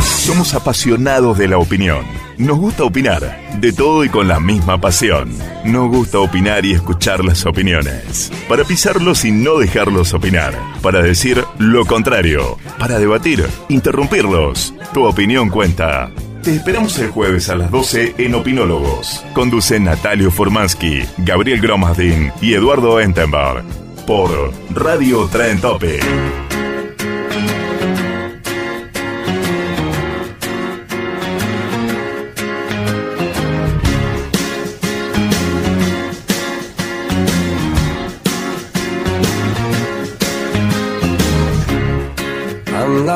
Somos apasionados de la opinión. Nos gusta opinar, de todo y con la misma pasión. Nos gusta opinar y escuchar las opiniones. Para pisarlos y no dejarlos opinar. Para decir lo contrario. Para debatir, interrumpirlos. Tu opinión cuenta. Te esperamos el jueves a las 12 en Opinólogos. Conducen Natalio Formansky, Gabriel Gromadin y Eduardo Entenberg. Por Radio Tren Tope.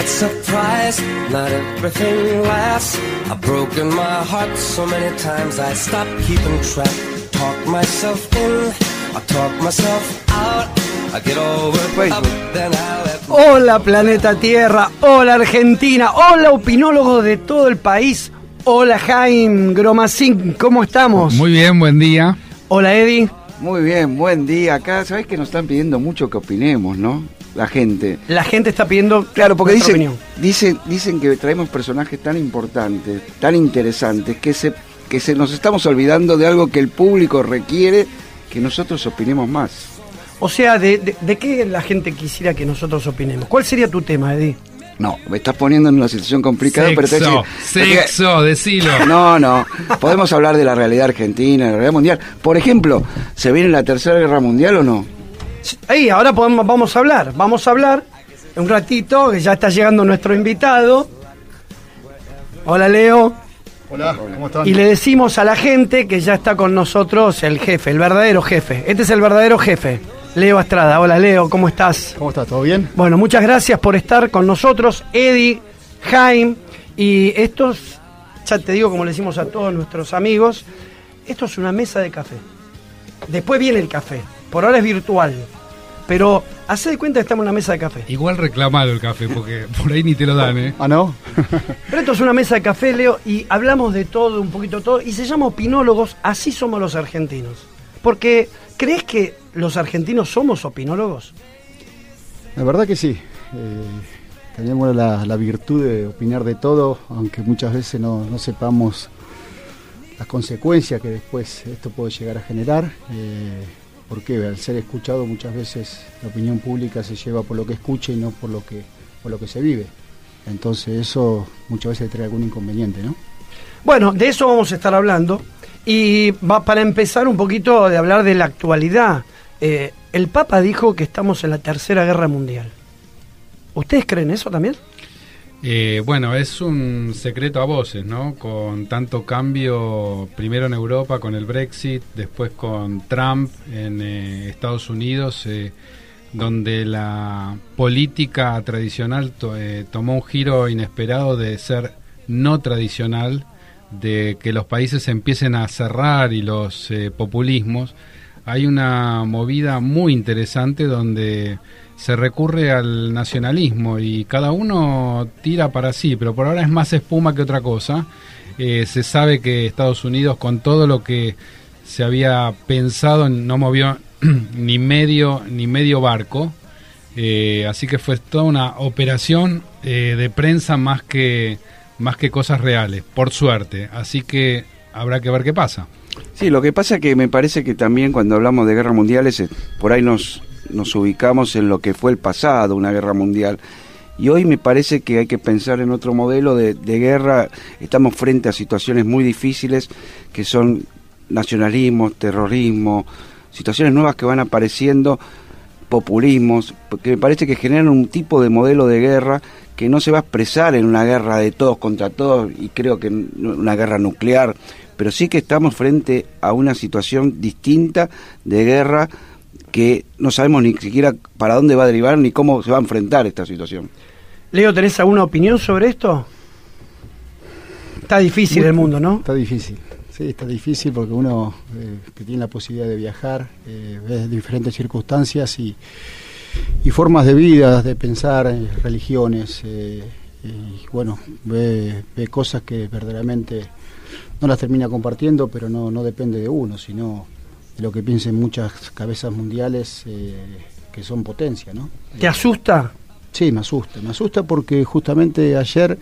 Not surprised, not everything lasts. I've broken my heart so many times I stopped keeping track. Talk myself in, I talk myself out. I get over up, then I let Hola planeta Tierra, hola Argentina, hola opinólogos de todo el país, hola Jaime Gromacín, ¿cómo estamos? Muy bien, buen día. Hola Eddie, Muy bien, buen día. Acá, ¿sabés que nos están pidiendo mucho que opinemos, no? La gente. la gente está pidiendo Claro, porque dicen, opinión. dicen, dicen que traemos personajes tan importantes, tan interesantes, que se, que se nos estamos olvidando de algo que el público requiere, que nosotros opinemos más. O sea, de, de- de qué la gente quisiera que nosotros opinemos? ¿Cuál sería tu tema, Eddie? No, me estás poniendo en una situación complicada, pero te Sexo, te- te- sexo, decilo. No, no. Podemos hablar de la realidad argentina, de la realidad mundial. Por ejemplo, ¿se viene la tercera guerra mundial o no? Ahí, ahora podemos, vamos a hablar, vamos a hablar un ratito, que ya está llegando nuestro invitado. Hola Leo. Hola, ¿cómo están? Y le decimos a la gente que ya está con nosotros el jefe, el verdadero jefe. Este es el verdadero jefe, Leo Estrada. Hola Leo, ¿cómo estás? ¿Cómo está? ¿Todo bien? Bueno, muchas gracias por estar con nosotros, Eddie, Jaime. Y estos, ya te digo como le decimos a todos nuestros amigos, esto es una mesa de café. Después viene el café. Por ahora es virtual. Pero hace de cuenta que estamos en una mesa de café. Igual reclamalo el café, porque por ahí ni te lo dan, ¿eh? Ah, ¿no? Pero esto es una mesa de café, Leo, y hablamos de todo, un poquito todo, y se llama opinólogos, así somos los argentinos. Porque, ¿crees que los argentinos somos opinólogos? La verdad que sí. Eh, tenemos la, la virtud de opinar de todo, aunque muchas veces no, no sepamos las consecuencias que después esto puede llegar a generar. Eh, porque al ser escuchado muchas veces la opinión pública se lleva por lo que escucha y no por lo que, por lo que se vive. Entonces eso muchas veces trae algún inconveniente, ¿no? Bueno, de eso vamos a estar hablando. Y va para empezar un poquito de hablar de la actualidad. eh, el Papa dijo que estamos en la Tercera Guerra Mundial. ¿Ustedes creen eso también? Eh, bueno, es un secreto a voces, ¿no? Con tanto cambio, primero en Europa con el Brexit, después con Trump en eh, Estados Unidos, eh, donde la política tradicional eh, tomó un giro inesperado de ser no tradicional, de que los países empiecen a cerrar y los eh, populismos. Hay una movida muy interesante donde se recurre al nacionalismo y cada uno tira para sí, pero por ahora es más espuma que otra cosa. Eh, se sabe que Estados Unidos, con todo lo que se había pensado, no movió ni medio ni medio barco. Eh, así que fue toda una operación eh, de prensa más que más que cosas reales, por suerte. Así que habrá que ver qué pasa. Sí, lo que pasa que me parece que también cuando hablamos de guerras mundiales, eh, por ahí nos, nos ubicamos en lo que fue el pasado, una guerra mundial. Y hoy me parece que hay que pensar en otro modelo de, guerra. Estamos frente a situaciones muy difíciles que son nacionalismo, terrorismo, situaciones nuevas que van apareciendo, populismos, porque me parece que generan un tipo de modelo de guerra que no se va a expresar en una guerra de todos contra todos y creo que una guerra nuclear, pero sí que estamos frente a una situación distinta de guerra que no sabemos ni siquiera para dónde va a derivar ni cómo se va a enfrentar esta situación. Leo, ¿tenés alguna opinión sobre esto? Está difícil Muy- el mundo, ¿no? Está difícil. Sí, está difícil porque uno eh, que tiene la posibilidad de viajar, eh, ve diferentes circunstancias y, y formas de vida, de pensar, eh, religiones, eh, y bueno, ve, ve cosas que verdaderamente no las termina compartiendo, pero no, no depende de uno, sino de lo que piensen muchas cabezas mundiales eh, que son potencia, ¿no? ¿Te asusta? Sí, me asusta. Me asusta porque justamente ayer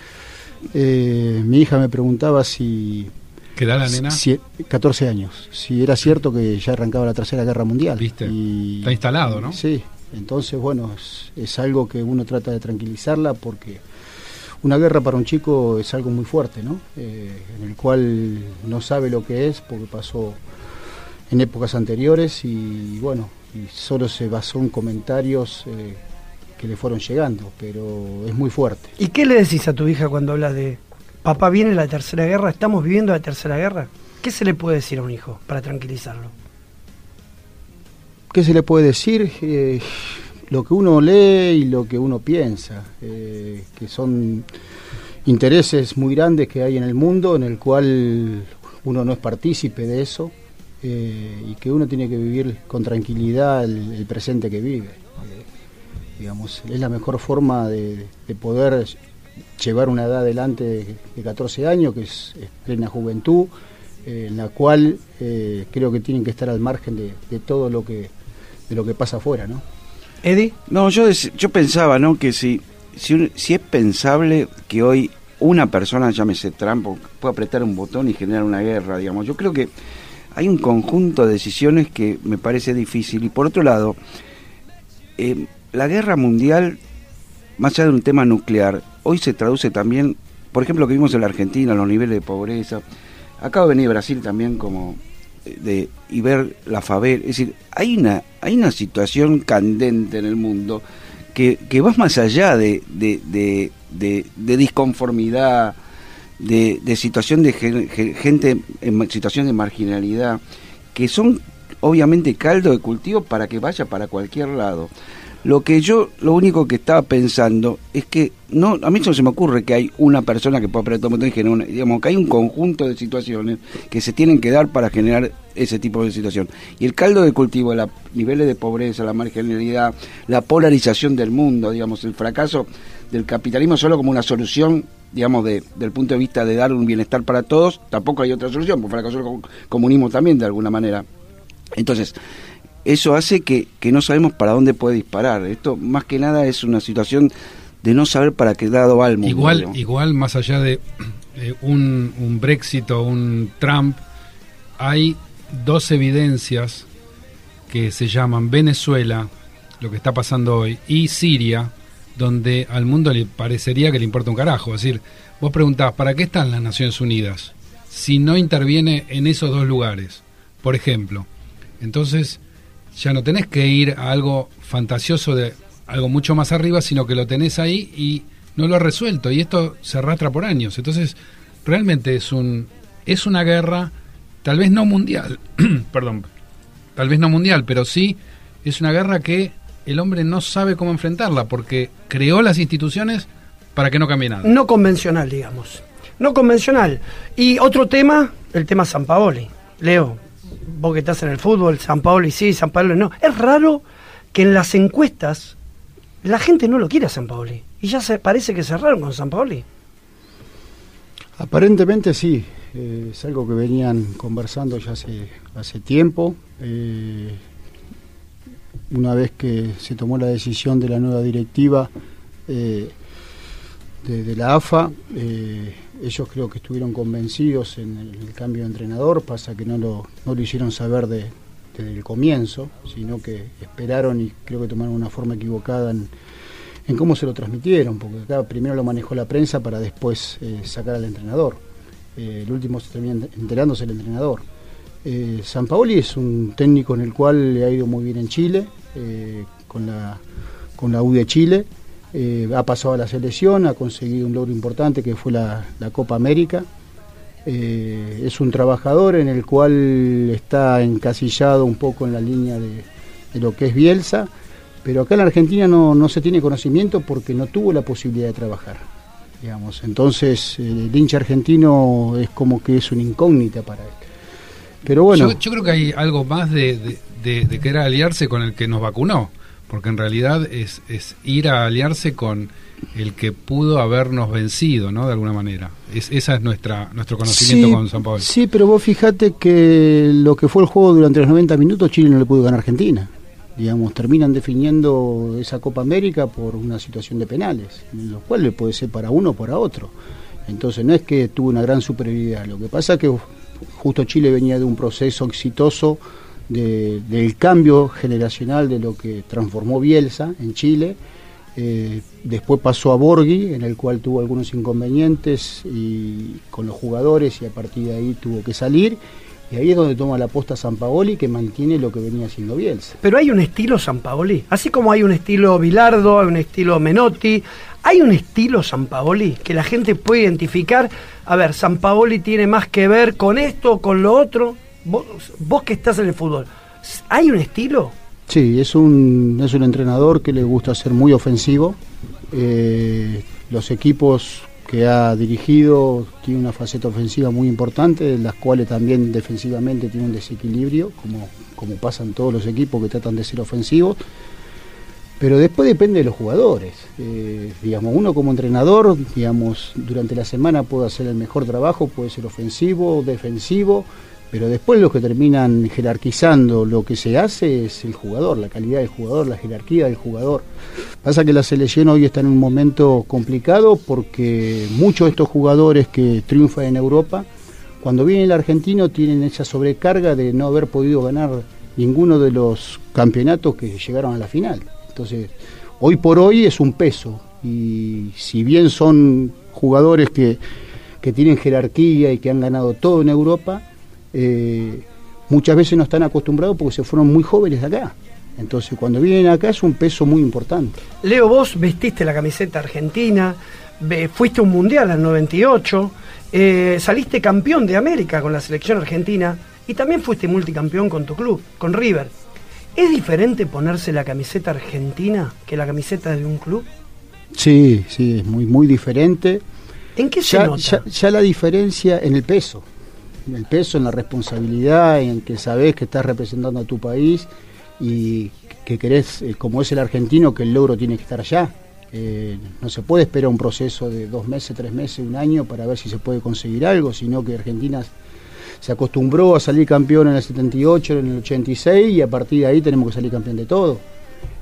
eh, mi hija me preguntaba si, ¿Qué da la nena? si- 14 años, si era cierto que ya arrancaba la Tercera Guerra Mundial. ¿Viste? Y- Está instalado, ¿no? Sí, entonces bueno, es, es algo que uno trata de tranquilizarla porque una guerra para un chico es algo muy fuerte, ¿no? Eh, en el cual no sabe lo que es porque pasó en épocas anteriores y bueno, y solo se basó en comentarios eh, que le fueron llegando, pero es muy fuerte. ¿Y qué le decís a tu hija cuando habla de papá viene la tercera guerra, estamos viviendo la tercera guerra? ¿Qué se le puede decir a un hijo para tranquilizarlo? ¿Qué se le puede decir? Eh, lo que uno lee y lo que uno piensa, eh, que son intereses muy grandes que hay en el mundo, en el cual uno no es partícipe de eso, eh, y que uno tiene que vivir con tranquilidad el, presente que vive. Digamos, es la mejor forma de, de poder llevar una edad adelante de, de 14 años, que es, plena juventud, eh, en la cual creo que tienen que estar al margen de, de todo lo que de lo que pasa afuera, ¿no? Eddie, No, yo, yo pensaba, ¿no? Que si, si, si es pensable que hoy una persona, llámese Trump, pueda apretar un botón y generar una guerra, digamos. Yo creo que hay un conjunto de decisiones que me parece difícil. Y por otro lado, eh, la guerra mundial, más allá de un tema nuclear, hoy se traduce también, por ejemplo, lo que vimos en la Argentina, los niveles de pobreza. Acaba de venir Brasil también como de y ver la favela, es decir, hay una hay una situación candente en el mundo que, que va más allá de, de, de, disconformidad, de, situación de gen- gen- gente en situación de marginalidad, que son obviamente caldo de cultivo para que vaya para cualquier lado. Lo que yo, lo único que estaba pensando es que no, a mí no se me ocurre que hay una persona que pueda botón y generar una- digamos que hay un conjunto de situaciones que se tienen que dar para generar ese tipo de situación. Y el caldo de cultivo, los niveles de pobreza, la marginalidad, la polarización del mundo, digamos, el fracaso del capitalismo solo como una solución, digamos, de, del punto de vista de dar un bienestar para todos, tampoco hay otra solución, porque fracasó el co- comunismo también de alguna manera. Entonces, eso hace que, que no sabemos para dónde puede disparar. Esto más que nada es una situación de no saber para qué lado va el mundo. Igual, igual más allá de eh, un, un Brexit o un Trump, hay dos evidencias que se llaman Venezuela, lo que está pasando hoy, y Siria, donde al mundo le parecería que le importa un carajo. Es decir, vos preguntás, ¿para qué están las Naciones Unidas si no interviene en esos dos lugares? Por ejemplo. Entonces, ya no tenés que ir a algo fantasioso de algo mucho más arriba, sino que lo tenés ahí y no lo ha resuelto. Y esto se arrastra por años. Entonces, realmente es un es una guerra, tal vez no mundial, perdón, tal vez no mundial, pero sí es una guerra que el hombre no sabe cómo enfrentarla, porque creó las instituciones para que no cambie nada. no convencional, digamos. No convencional. Y otro tema, el tema San Paoli. Leo, vos que estás en el fútbol, San Paoli sí, San Paoli no. Es raro que en las encuestas la gente no lo quiere a San Paoli. Y ya se parece que cerraron con San Paoli. Aparentemente sí, eh, es algo que venían conversando ya hace, tiempo. eh, una vez que se tomó la decisión de la nueva directiva eh, de, de la AFA, ellos creo que estuvieron convencidos en el, cambio de entrenador, pasa que no lo, no lo hicieron saber de- desde el comienzo, sino que esperaron y creo que tomaron una forma equivocada en, cómo se lo transmitieron, porque acá primero lo manejó la prensa para después eh, sacar al entrenador. Eh, el último se termina enterándose el entrenador. Eh, San Paoli es un técnico en el cual le ha ido muy bien en Chile, con, la, con la U de Chile. Eh, ha pasado a la selección, ha conseguido un logro importante que fue la, Copa América. Eh, es un trabajador en el cual está encasillado un poco en la línea de, lo que es Bielsa, pero acá en la Argentina no, no se tiene conocimiento porque no tuvo la posibilidad de trabajar. digamos. Entonces, el hincha argentino es como que es una incógnita para él. Pero bueno. Yo, creo que hay algo más de, de, de, querer aliarse con el que nos vacunó, porque en realidad es, es ir a aliarse con el que pudo habernos vencido, ¿no? De alguna manera. Es, esa es nuestra nuestro conocimiento con San Pablo. Sí, pero vos fijate que lo que fue el juego durante los 90 minutos, Chile no le pudo ganar a Argentina. Digamos, terminan definiendo esa Copa América por una situación de penales, lo cual le puede ser para uno o para otro. Entonces no es que tuvo una gran superioridad, lo que pasa es que justo Chile venía de un proceso exitoso del cambio generacional de lo que transformó Bielsa en Chile. Eh, después pasó a Borghi, en el cual tuvo algunos inconvenientes y, con los jugadores y a partir de ahí tuvo que salir. Y ahí es donde toma la posta San Paoli que mantiene lo que venía haciendo Bielsa. Pero hay un estilo San Paoli, así como hay un estilo Bilardo, hay un estilo Menotti, hay un estilo San Paoli que la gente puede identificar. A ver, San Paoli tiene más que ver con esto, con lo otro. Vos, que estás en el fútbol, ¿hay un estilo? Sí, es un, es un entrenador que le gusta ser muy ofensivo. Eh, los equipos que ha dirigido tiene una faceta ofensiva muy importante, las cuales también defensivamente tiene un desequilibrio, como, como pasan todos los equipos que tratan de ser ofensivos. Pero después depende de los jugadores. Eh, digamos, uno como entrenador, digamos, durante la semana puede hacer el mejor trabajo, puede ser ofensivo, defensivo, pero después los que terminan jerarquizando lo que se hace es el jugador, la calidad del jugador, la jerarquía del jugador. Pasa que la selección hoy está en un momento complicado porque muchos de estos jugadores que triunfan en Europa, cuando vienen el argentino tienen esa sobrecarga de no haber podido ganar ninguno de los campeonatos que llegaron a la final. Entonces, hoy por hoy es un peso. Y si bien son jugadores que, tienen jerarquía y que han ganado todo en Europa, eh, muchas veces no están acostumbrados porque se fueron muy jóvenes de acá. Entonces, cuando vienen acá es un peso muy importante. Leo, vos vestiste la camiseta argentina, fuiste un mundial al 98, eh, saliste campeón de América con la selección argentina y también fuiste multicampeón con tu club, con River. ¿Es diferente ponerse la camiseta argentina que la camiseta de un club? Sí, sí, es muy, muy diferente. ¿En qué se nota? Ya, la diferencia en el peso. El peso, en la responsabilidad, en que sabes que estás representando a tu país y que querés, eh, como es el argentino, que el logro tiene que estar allá. Eh, no se puede esperar un proceso de dos meses, tres meses, un año para ver si se puede conseguir algo, sino que Argentina se acostumbró a salir campeón en el 78, en el 86 y a partir de ahí tenemos que salir campeón de todo.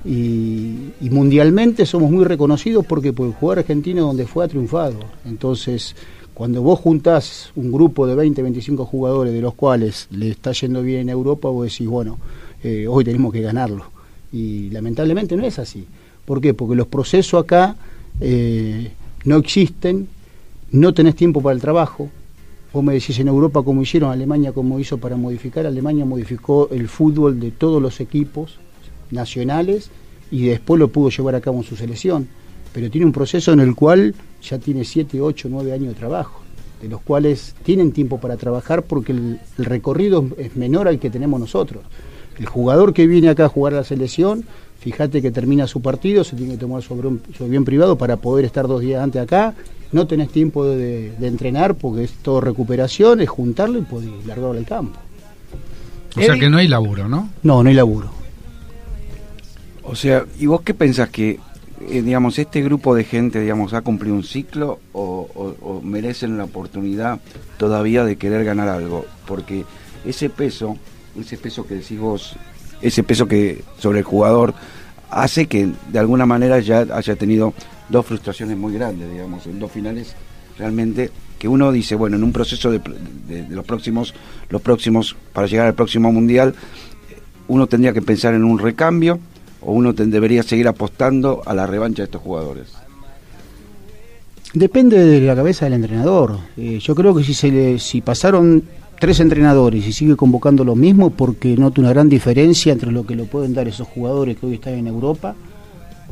Y, mundialmente somos muy reconocidos porque por el jugador argentino donde fue ha triunfado. Entonces, cuando vos juntás un grupo de 20, 25 jugadores de los cuales le está yendo bien en Europa, vos decís, bueno, eh, hoy tenemos que ganarlo. Y lamentablemente no es así. ¿Por qué? Porque los procesos acá eh, no existen, no tenés tiempo para el trabajo, Vos me decís en Europa cómo hicieron, Alemania cómo hizo para modificar. Alemania modificó el fútbol de todos los equipos nacionales y después lo pudo llevar a cabo en su selección. Pero tiene un proceso en el cual ya tiene 7, 8, 9 años de trabajo, de los cuales tienen tiempo para trabajar porque el, recorrido es menor al que tenemos nosotros. El jugador que viene acá a jugar a la selección, fíjate que termina su partido, se tiene que tomar su avión privado para poder estar dos días antes acá no tenés tiempo de, entrenar porque es todo recuperación, es juntarlo y poder largarlo al campo. O sea que no hay laburo, ¿no? No, no hay laburo. O sea, ¿y vos qué pensás que, eh, digamos, este grupo de gente, digamos, ha cumplido un ciclo o, merecen la oportunidad todavía de querer ganar algo? Porque ese peso, ese peso que decís vos, ese peso que sobre el jugador hace que de alguna manera ya haya tenido dos frustraciones muy grandes, digamos, en dos finales realmente que uno dice, bueno, en un proceso de, los próximos, los próximos, para llegar al próximo mundial, uno tendría que pensar en un recambio o uno debería seguir apostando a la revancha de estos jugadores. Depende de la cabeza del entrenador. Eh, yo creo que si se le, si pasaron tres entrenadores y sigue convocando lo mismo, porque noto una gran diferencia entre lo que lo pueden dar esos jugadores que hoy están en Europa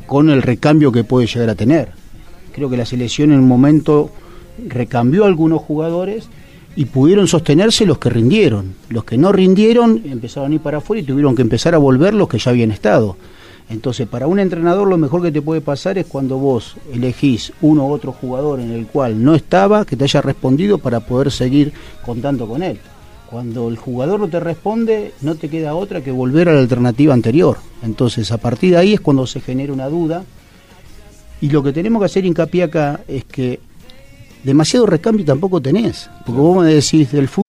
con el recambio que puede llegar a tener. Creo que la selección en un momento recambió algunos jugadores y pudieron sostenerse los que rindieron. Los que no rindieron empezaron a ir para afuera y tuvieron que empezar a volver los que ya habían estado. Entonces, para un entrenador lo mejor que te puede pasar es cuando vos elegís uno u otro jugador en el cual no estaba, que te haya respondido para poder seguir contando con él. Cuando el jugador no te responde, no te queda otra que volver a la alternativa anterior. Entonces, a partir de ahí es cuando se genera una duda. Y lo que tenemos que hacer hincapié acá es que demasiado recambio tampoco tenés. Porque vos me decís del fútbol.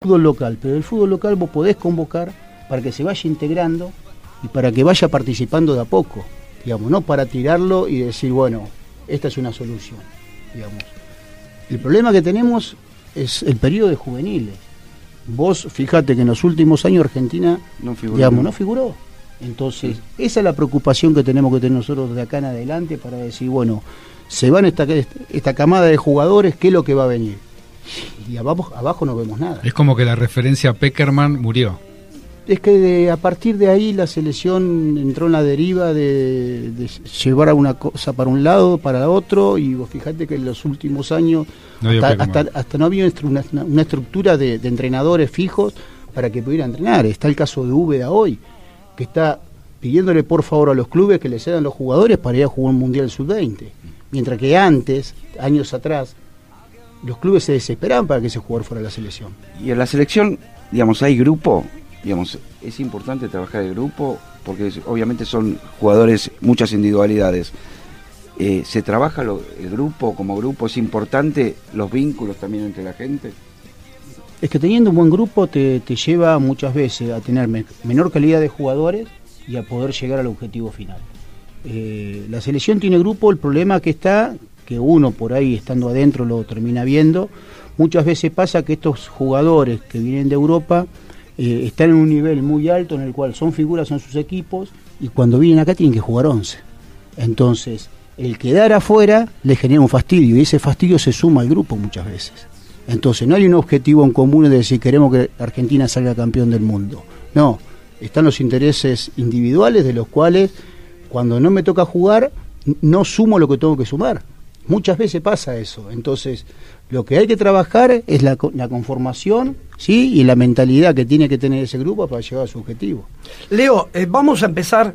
fútbol local, pero el fútbol local vos podés convocar para que se vaya integrando y para que vaya participando de a poco, digamos, no para tirarlo y decir, bueno, esta es una solución, digamos. El problema que tenemos es el periodo de juveniles. Vos fíjate que en los últimos años Argentina, No figuró. digamos, no figuró. Entonces, esa es la preocupación que tenemos que tener nosotros de acá en adelante para decir, bueno, se van esta, esta camada de jugadores, ¿qué es lo que va a venir? Y abajo, abajo no vemos nada. Es como que la referencia a Peckerman murió. Es que de- a partir de ahí la selección entró en la deriva de, de llevar a una cosa para un lado, para otro, y vos fíjate que en los últimos años No hasta, hasta- hasta no había una, una estructura de, de entrenadores fijos para que pudieran entrenar. Está el caso de Úbeda hoy, que está pidiéndole por favor a los clubes que le cedan los jugadores para ir a jugar un Mundial Sub-20. Mientras que antes, años atrás, los clubes se desesperaban para que ese jugador fuera a la selección. Y en la selección, digamos, hay grupo, digamos, es importante trabajar el grupo porque obviamente son jugadores, muchas individualidades. Eh, ¿Se trabaja lo- el grupo como grupo? ¿Es importante los vínculos también entre la gente? Es que teniendo un buen grupo te, te lleva muchas veces a tener me- menor calidad de jugadores y a poder llegar al objetivo final. Eh, la selección tiene grupo, el problema que está, que uno por ahí estando adentro lo termina viendo, muchas veces pasa que estos jugadores que vienen de Europa eh, están en un nivel muy alto en el cual son figuras en sus equipos y cuando vienen acá tienen que jugar 11. Entonces, el quedar afuera le genera un fastidio y ese fastidio se suma al grupo muchas veces. Entonces, no hay un objetivo en común de decir queremos que Argentina salga campeón del mundo. No, están los intereses individuales de los cuales cuando no me toca jugar no sumo lo que tengo que sumar. Muchas veces pasa eso. Entonces, lo que hay que trabajar es la, la conformación ¿sí? y la mentalidad que tiene que tener ese grupo para llegar a su objetivo. Leo, eh, vamos a empezar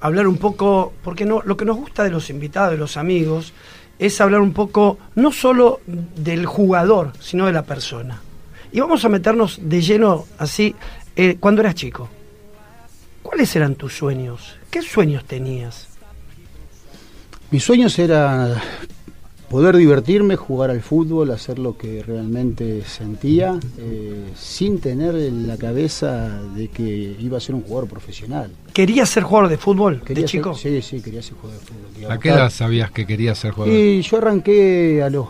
a hablar un poco, porque no, lo que nos gusta de los invitados, de los amigos, es hablar un poco no solo del jugador, sino de la persona. Y vamos a meternos de lleno así, eh, cuando eras chico. ¿Cuáles eran tus sueños? ¿Qué sueños tenías? Mis sueños era poder divertirme, jugar al fútbol, hacer lo que realmente sentía, eh, sin tener en la cabeza de que iba a ser un jugador profesional. ¿Querías ser jugador de fútbol Quería de ser- chico? sí, sí, quería ser jugador de fútbol. ¿A qué edad sabías que querías ser jugador? Y yo arranqué a los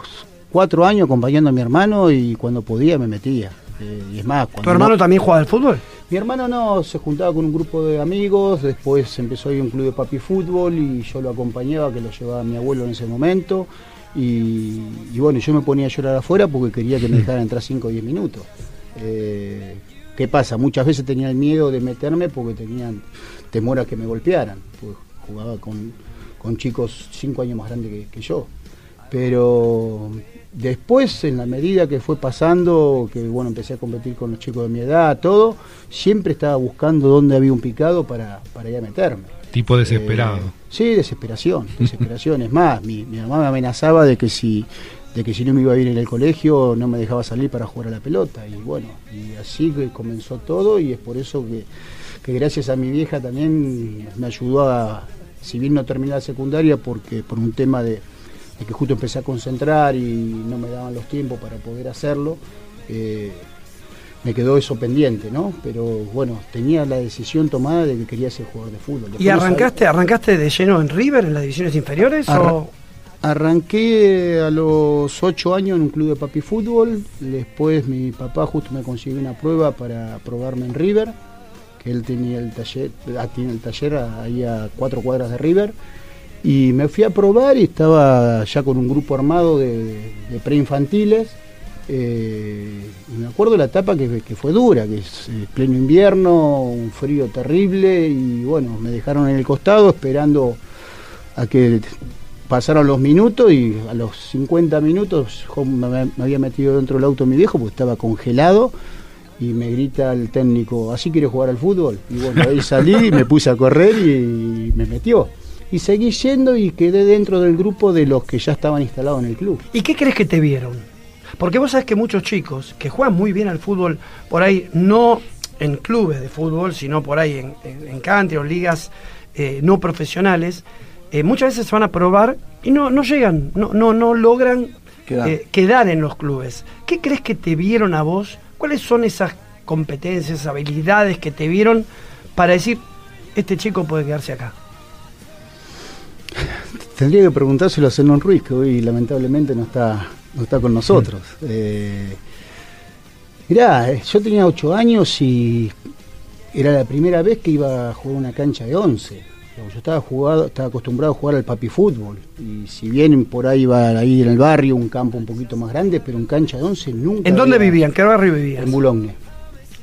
cuatro años acompañando a mi hermano y cuando podía me metía. Eh, y es más, cuando ¿Tu hermano no- también jugaba al fútbol? mi hermano no, se juntaba con un grupo de amigos, después empezó a ir a un club de papi fútbol y yo lo acompañaba, que lo llevaba mi abuelo en ese momento. Y, y bueno, yo me ponía a llorar afuera porque quería que me dejaran entrar 5 o 10 minutos. Eh, ¿Qué pasa? Muchas veces tenía el miedo de meterme porque tenían temor a que me golpearan. Pues jugaba con, con chicos 5 años más grandes que, que yo. Pero después, en la medida que fue pasando, que bueno, empecé a competir con los chicos de mi edad, todo, siempre estaba buscando dónde había un picado para, para ir a meterme. Tipo desesperado. Eh, sí, desesperación, desesperación. es más, mi, mi mamá me amenazaba de que si de que si no me iba a ir en el colegio no me dejaba salir para jugar a la pelota y bueno, y así que comenzó todo y es por eso que, que gracias a mi vieja también me ayudó a, si bien no terminé la secundaria, porque por un tema de, de que justo empecé a concentrar y no me daban los tiempos para poder hacerlo, eh, me quedó eso pendiente, ¿no? Pero bueno, tenía la decisión tomada de que quería ser jugador de fútbol. Después ¿Y arrancaste, arrancaste de lleno en River, en las divisiones inferiores? O... Arranqué a los 8 años en un club de papi fútbol, después mi papá justo me consiguió una prueba para probarme en River, que él tenía el taller, ah, tiene el taller ahí a cuatro cuadras de River, y me fui a probar y estaba ya con un grupo armado de, preinfantiles, eh, y me acuerdo la etapa que, fue dura, que es eh, pleno invierno, un frío terrible, y bueno, me dejaron en el costado esperando a que pasaron los minutos y a los 50 minutos me, había metido dentro del auto mi viejo porque estaba congelado y me grita el técnico, ¿así quieres jugar al fútbol? Y bueno, ahí salí y me puse a correr y me metió. Y seguí yendo y quedé dentro del grupo de los que ya estaban instalados en el club. ¿Y qué crees que te vieron? Porque vos sabés que muchos chicos que juegan muy bien al fútbol, por ahí no en clubes de fútbol, sino por ahí en, en, en country o ligas eh, no profesionales, eh, muchas veces se van a probar y no, no llegan, no, no, no logran Quedar. eh, quedar en los clubes. ¿Qué crees que te vieron a vos? ¿Cuáles son esas competencias, esas habilidades que te vieron para decir, este chico puede quedarse acá? Tendría que preguntárselo a Zenón Ruiz, que hoy lamentablemente no está, no está con nosotros. Eh, mirá, eh, yo tenía ocho años y era la primera vez que iba a jugar una cancha de once. Yo estaba, jugado, estaba acostumbrado a jugar al papi fútbol. Y si bien por ahí iba ahí en el barrio, un campo un poquito más grande, pero en cancha de once nunca. ¿En dónde vivían? ¿Qué barrio vivían? En Boulogne.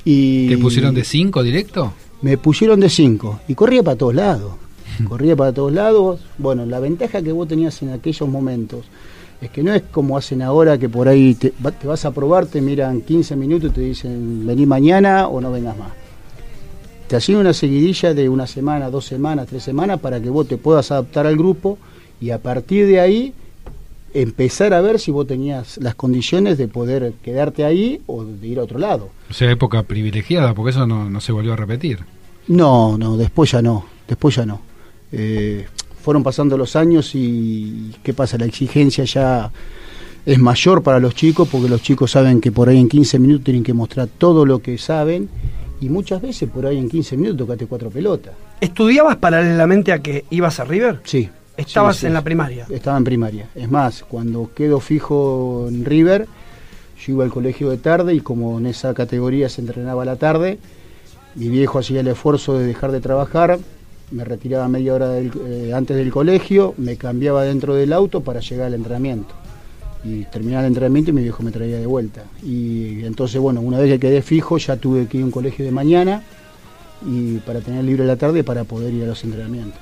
Y ¿Te pusieron de 5 directo? me pusieron de 5 y corría para todos lados. Corría para todos lados. Bueno, la ventaja que vos tenías en aquellos momentos es que no es como hacen ahora que por ahí te, va- te vas a probar, te miran 15 minutos y te dicen vení mañana o no vengas más. Te hacían una seguidilla de una semana, dos semanas, tres semanas para que vos te puedas adaptar al grupo y a partir de ahí empezar a ver si vos tenías las condiciones de poder quedarte ahí o de ir a otro lado. O sea, época privilegiada, porque eso no, no se volvió a repetir. No, no, después ya no, después ya no. Eh, fueron pasando los años y ¿qué pasa? La exigencia ya es mayor para los chicos porque los chicos saben que por ahí en 15 minutos tienen que mostrar todo lo que saben y muchas veces por ahí en 15 minutos tocaste cuatro pelotas. ¿Estudiabas paralelamente a que ibas a River? Sí. Estabas sí, sí, en la primaria. Estaba en primaria. Es más, cuando quedo fijo en River, yo iba al colegio de tarde y como en esa categoría se entrenaba a la tarde, mi viejo hacía el esfuerzo de dejar de trabajar, me retiraba media hora eh, antes del colegio, me cambiaba dentro del auto para llegar al entrenamiento. Y terminaba el entrenamiento y mi viejo me traía de vuelta. Y entonces, bueno, una vez que quedé fijo, ya tuve que ir a un colegio de mañana y para tener libre la tarde para poder ir a los entrenamientos.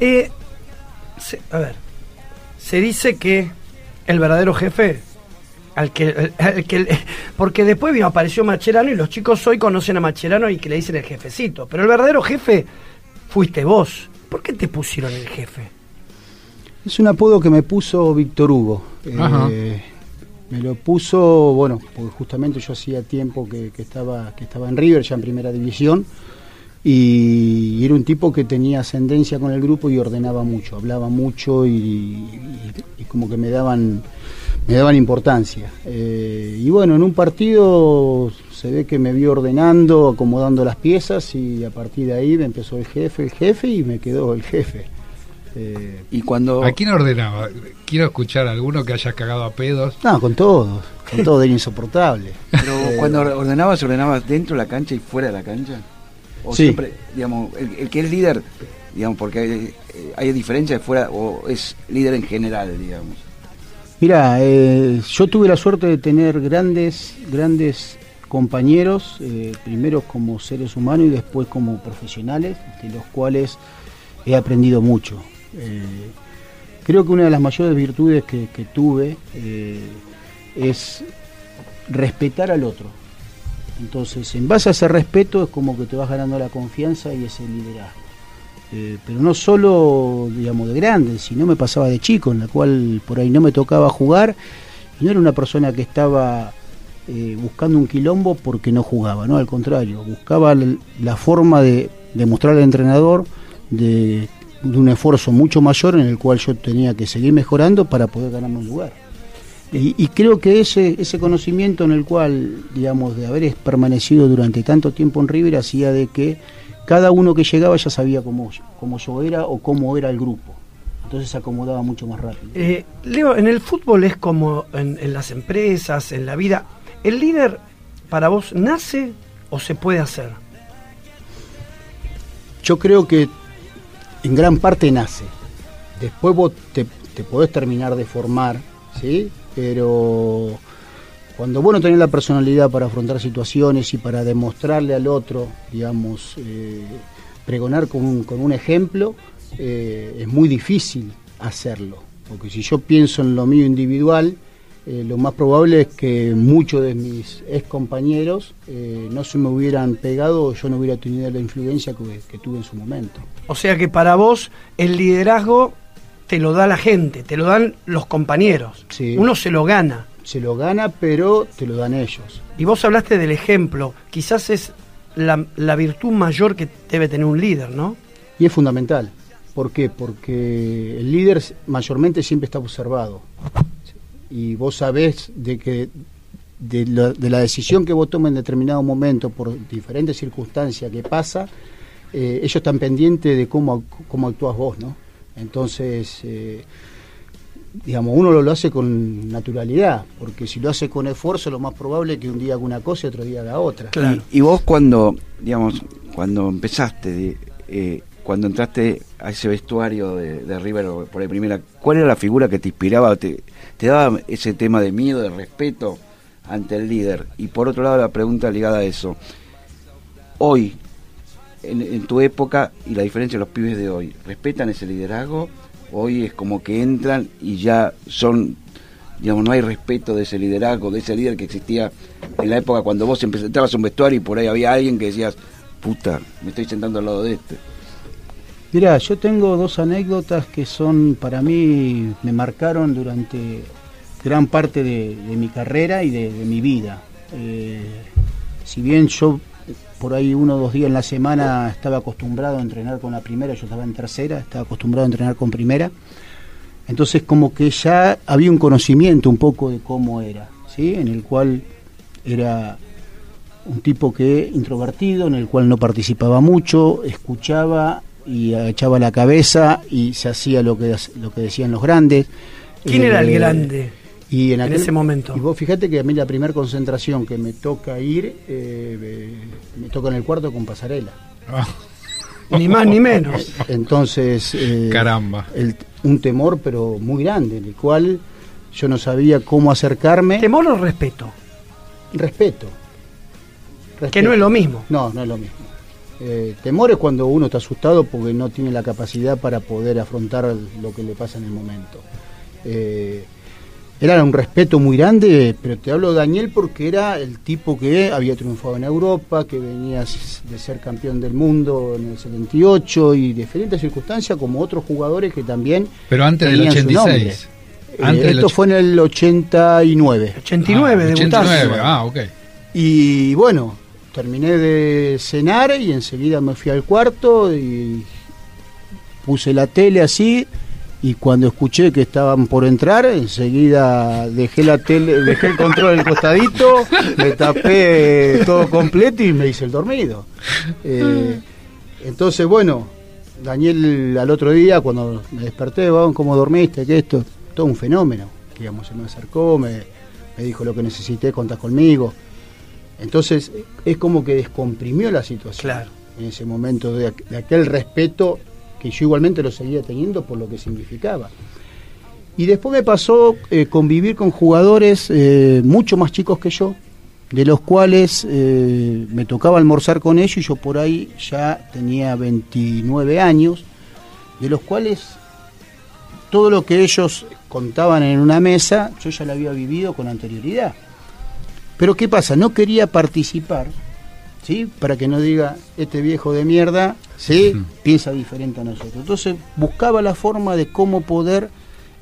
Eh, a ver, se dice que el verdadero jefe, al que, al que- porque después apareció Macherano y los chicos hoy conocen a Macherano y que le dicen el jefecito, pero el verdadero jefe fuiste vos. ¿Por qué te pusieron el jefe? Es un apodo que me puso Víctor Hugo. Eh, me lo puso, bueno, porque justamente yo hacía tiempo que, que estaba, que estaba en River, ya en primera división, y era un tipo que tenía ascendencia con el grupo y ordenaba mucho, hablaba mucho y, y- y como que me daban, me daban importancia. Eh, y bueno, en un partido se ve que me vio ordenando, acomodando las piezas y a partir de ahí me empezó el jefe, el jefe y me quedó el jefe. Eh, Y cuando... ¿A quién ordenaba? Quiero escuchar a alguno que haya cagado a pedos. No, con todos, con todo era insoportable. Pero Eh, cuando ordenabas, ordenabas dentro de la cancha y fuera de la cancha. O Sí. siempre, digamos, el, el que es líder, digamos, porque hay, eh, hay diferencia de fuera, o es líder en general, digamos. Mira, eh, yo tuve la suerte de tener grandes, grandes compañeros, eh, primero como seres humanos y después como profesionales, de los cuales he aprendido mucho. Eh, creo que una de las mayores virtudes que, que tuve es respetar al otro. Entonces, en base a ese respeto es como que te vas ganando la confianza y ese liderazgo. Eh, pero no solo, digamos, de grande, sino me pasaba de chico, en la cual por ahí no me tocaba jugar y no era una persona que estaba eh, buscando un quilombo porque no jugaba, no, al contrario, buscaba la forma de, de mostrar al entrenador de, de un esfuerzo mucho mayor en el cual yo tenía que seguir mejorando para poder ganarme un lugar. Y, y creo que ese, ese conocimiento en el cual, digamos, de haber permanecido durante tanto tiempo en River hacía de que cada uno que llegaba ya sabía cómo, cómo yo era o cómo era el grupo. Entonces se acomodaba mucho más rápido. Eh, Leo, en el fútbol es como en, en las empresas, en la vida. ¿El líder para vos nace o se puede hacer? Yo creo que en gran parte nace. Después vos te, te podés terminar de formar, ¿sí? Pero cuando vos no tenés la personalidad para afrontar situaciones y para demostrarle al otro, digamos, eh, pregonar con un, con un ejemplo, eh, es muy difícil hacerlo. Porque si yo pienso en lo mío individual, eh, lo más probable es que muchos de mis ex compañeros eh, no se me hubieran pegado o yo no hubiera tenido la influencia que, que tuve en su momento. O sea que para vos el liderazgo te lo da la gente, te lo dan los compañeros. Sí. Uno se lo gana. Se lo gana, pero te lo dan ellos. Y vos hablaste del ejemplo. Quizás es la, la virtud mayor que debe tener un líder, ¿no? Y es fundamental. ¿Por qué? Porque el líder mayormente siempre está observado. Y vos sabés de que de la, de la decisión que vos tomes en determinado momento por diferentes circunstancias que pasa, eh, ellos están pendientes de cómo, cómo actúas vos, ¿no? Entonces, eh, digamos, uno lo, lo hace con naturalidad, porque si lo hace con esfuerzo, lo más probable es que un día haga una cosa y otro día haga otra. Y, y vos cuando, digamos, cuando empezaste, eh, cuando entraste a ese vestuario de, de River por ahí primera, ¿cuál era la figura que te inspiraba? ¿Te, ¿Te daba ese tema de miedo, de respeto ante el líder? Y por otro lado, la pregunta ligada a eso. Hoy, en, en tu época y la diferencia de los pibes de hoy, ¿respetan ese liderazgo? Hoy es como que entran y ya son digamos, no hay respeto de ese liderazgo, de ese líder que existía en la época cuando vos entrabas a un vestuario y por ahí había alguien que decías, puta, me estoy sentando al lado de este. Mira, yo tengo dos anécdotas que son, para mí, me marcaron durante gran parte de, mi carrera y de, de mi vida. Eh, si bien yo por ahí uno o dos días en la semana estaba acostumbrado a entrenar con la primera, yo estaba en tercera, estaba acostumbrado a entrenar con primera, entonces como que ya había un conocimiento un poco de cómo era, ¿sí? En el cual era un tipo que introvertido, en el cual no participaba mucho, escuchaba y agachaba la cabeza y se hacía lo que lo que decían los grandes. ¿Quién era el Eh, grande y en, aquel- ese momento? Y vos fíjate que a mí la primera concentración que me toca ir, eh, me toca en el cuarto con pasarela. Ni más ni menos. Entonces, eh, Caramba. el- un temor pero muy grande, en el cual yo no sabía cómo acercarme. ¿Temor o respeto? Respeto. Que no es lo mismo. No, no es lo mismo. Eh, temor es cuando uno está asustado porque no tiene la capacidad para poder afrontar lo que le pasa en el momento. Eh, era un respeto muy grande, pero te hablo de Daniel porque era el tipo que había triunfado en Europa, que venía de ser campeón del mundo en el 78 y diferentes circunstancias, como otros jugadores que también. Pero antes del tenían su nombre. 86. Eh, Antes del esto fue en el 89. 89, Ah, debutaste. 89, ah, ok. Y bueno, terminé de cenar y enseguida me fui al cuarto y puse la tele así y cuando escuché que estaban por entrar, enseguida dejé la tele, dejé el control del costadito, me tapé todo completo y me hice el dormido. Eh, entonces, bueno, Daniel al otro día cuando me desperté, "Vamos, ¿cómo dormiste? Que esto, todo un fenómeno. Digamos, se me acercó, me, me dijo lo que necesité, contás conmigo. Entonces es como que descomprimió la situación Claro. en ese momento de aquel respeto que yo igualmente lo seguía teniendo por lo que significaba. Y después me pasó eh, convivir con jugadores eh, mucho más chicos que yo, de los cuales eh, me tocaba almorzar con ellos y yo por ahí ya tenía 29 años, de los cuales todo lo que ellos contaban en una mesa yo ya lo había vivido con anterioridad. Pero ¿qué pasa? No quería participar, ¿sí? Para que no diga, este viejo de mierda, ¿sí? Piensa diferente a nosotros. Entonces buscaba la forma de cómo poder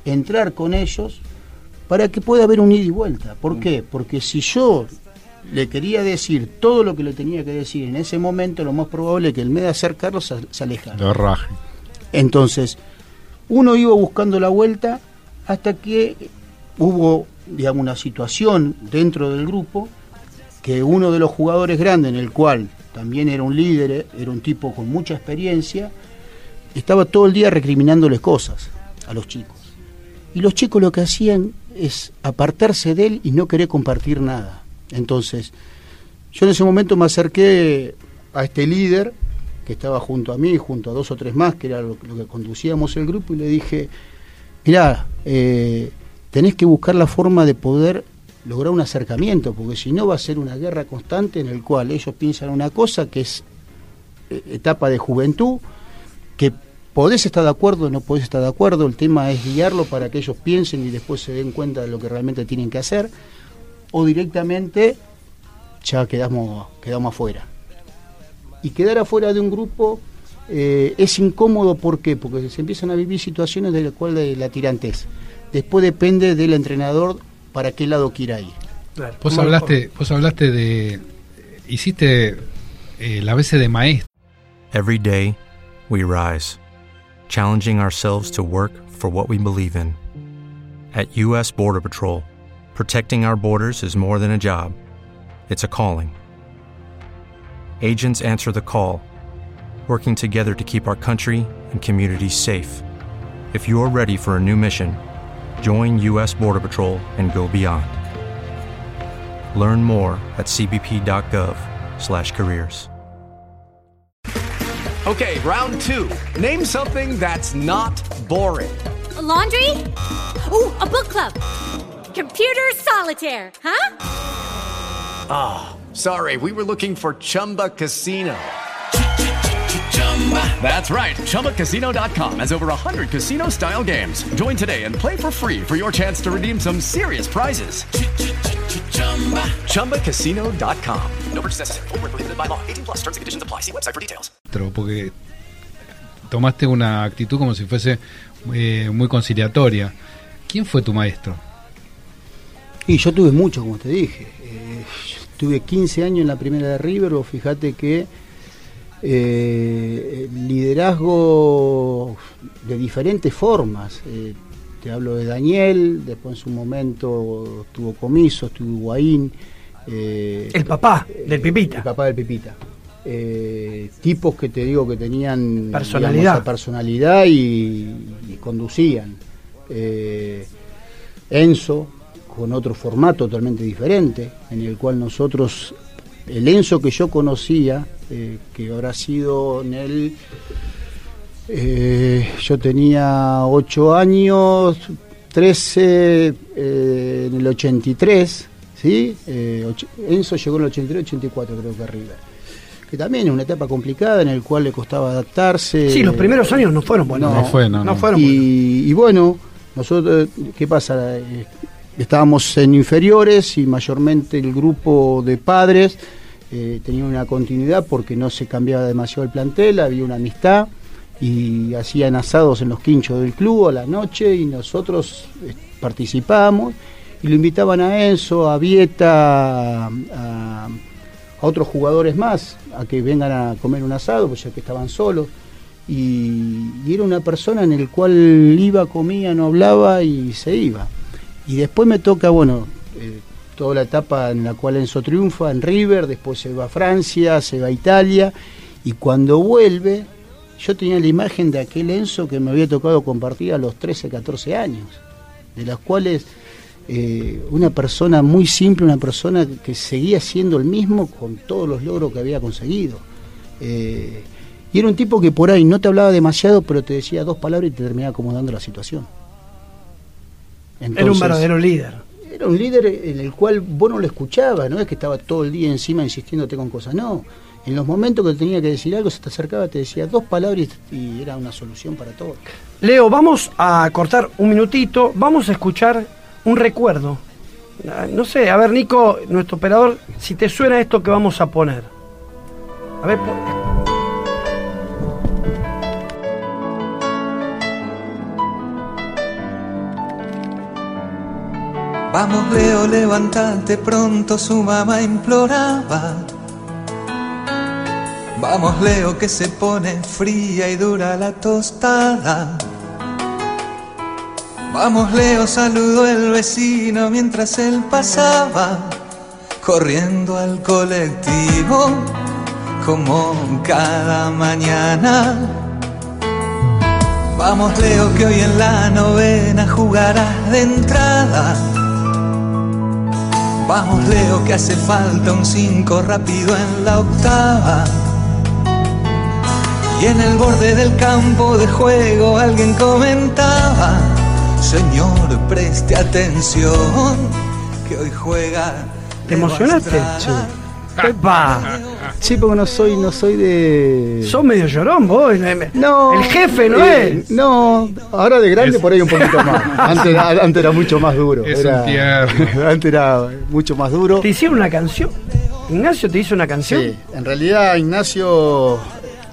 entrar con ellos para que pueda haber un ida y vuelta. ¿Por qué? Porque si yo le quería decir todo lo que le tenía que decir en ese momento, lo más probable es que el medio de acercarlo se, se alejara. Lo raje. Entonces, uno iba buscando la vuelta hasta que hubo, digamos, una situación dentro del grupo que uno de los jugadores grandes, en el cual también era un líder, era un tipo con mucha experiencia, estaba todo el día recriminándoles cosas a los chicos. Y los chicos lo que hacían es apartarse de él y no querer compartir nada. Entonces, yo en ese momento me acerqué a este líder que estaba junto a mí, junto a dos o tres más, que era lo, lo que conducíamos el grupo, y le dije, mirá, eh, tenés que buscar la forma de poder lograr un acercamiento, porque si no va a ser una guerra constante en el cual ellos piensan una cosa que es eh, etapa de juventud, que podés estar de acuerdo o no podés estar de acuerdo, el tema es guiarlo para que ellos piensen y después se den cuenta de lo que realmente tienen que hacer, o directamente ya quedamos, quedamos afuera. Y quedar afuera de un grupo eh, es incómodo, ¿por qué? Porque se empiezan a vivir situaciones de las cuales la tirantez. Después depende del entrenador para qué lado quiera ir. Vos hablaste, vos hablaste de. Hiciste eh, la veces de maestro. Every day, we rise, challenging ourselves to work for what we believe in. At U.S. Border Patrol, protecting our borders is more than a job, it's a calling. Agents answer the call, working together to keep our country and communities safe. If you're ready for a new mission, join U.S. Border Patrol and go beyond. Learn more at cbp.gov/careers. Okay, round two. Name something that's not boring. A laundry? Ooh, a book club. Computer solitaire, huh? Ah, sorry, we were looking for Chumba Casino. That's right. ChumbaCasino.com has over 100 casino style games. Join today and play for free for your chance to redeem some serious prizes. ChumbaCasino.com. No purchase necessary. Prohibited by law. 18 plus terms and conditions apply. See website for details. porque tomaste una actitud como si fuese eh, muy conciliatoria. ¿Quién fue tu maestro? Y yo tuve mucho, como te dije. Eh, tuve 15 años en la primera de River, vos fíjate que eh, liderazgo de diferentes formas. Eh, te hablo de Daniel, después en su momento tuvo Comiso, tuvo Higuaín. Eh, El papá del Pipita. El papá del Pipita. Tipos que te digo que tenían Personalidad. digamos, personalidad y, y conducían. Enzo, con otro formato totalmente diferente, en el cual nosotros, el Enzo que yo conocía, eh, que habrá sido en el... eh, yo tenía 8 años, 13 eh, en el 83, ¿sí? Eh, Enzo llegó en el 83, 84 creo que arriba. Que también es una etapa complicada en el cual le costaba adaptarse. Sí, los primeros años no fueron buenos. No fue, no, no. fueron y, buenos. y bueno, nosotros, ¿qué pasa? Estábamos en inferiores y mayormente el grupo de padres eh, tenía una continuidad porque no se cambiaba demasiado el plantel, había una amistad y hacían asados en los quinchos del club a la noche y nosotros eh, participábamos y lo invitaban a Enzo, a Vieta, a, a otros jugadores más a que vengan a comer un asado, pues ya que estaban solos. Y, y era una persona en el cual iba, comía, no hablaba y se iba. Y después me toca, bueno, eh, toda la etapa en la cual Enzo triunfa en River, después se va a Francia, se va a Italia, y cuando vuelve, yo tenía la imagen de aquel Enzo que me había tocado compartir a los 13, 14 años, de las cuales eh, una persona muy simple, una persona que seguía siendo el mismo con todos los logros que había conseguido. Eh, y era un tipo que por ahí no te hablaba demasiado, pero te decía dos palabras y te terminaba acomodando la situación. Era un verdadero líder. Era un líder en el cual vos no lo escuchabas, no es que estaba todo el día encima insistiéndote con cosas, no. En los momentos que tenía que decir algo, se te acercaba, te decía dos palabras y y era una solución para todo. Leo, vamos a cortar un minutito, vamos a escuchar un recuerdo. Ah, No sé, a ver, Nico, nuestro operador, si te suena esto que vamos a poner. A ver, Vamos Leo, levántate pronto, su mamá imploraba. Vamos Leo, que se pone fría y dura la tostada. Vamos Leo, saludó el vecino mientras él pasaba, corriendo al colectivo como cada mañana. Vamos Leo, que hoy en la novena jugarás de entrada. Vamos Leo, que hace falta un 5 rápido en la octava. Y en el borde del campo de juego alguien comentaba, Señor, preste atención, que hoy juega. ¿Te emocionaste? ¡Epa! Sí, porque no soy, no soy de. Sos medio llorón vos. No. El jefe no eh, es. No, ahora de grande Es- por ahí un poquito más. Antes, era- antes era mucho más duro. Es era, un. Antes era mucho más duro. ¿Te hicieron una canción? ¿Ignacio te hizo una canción? Sí, en realidad Ignacio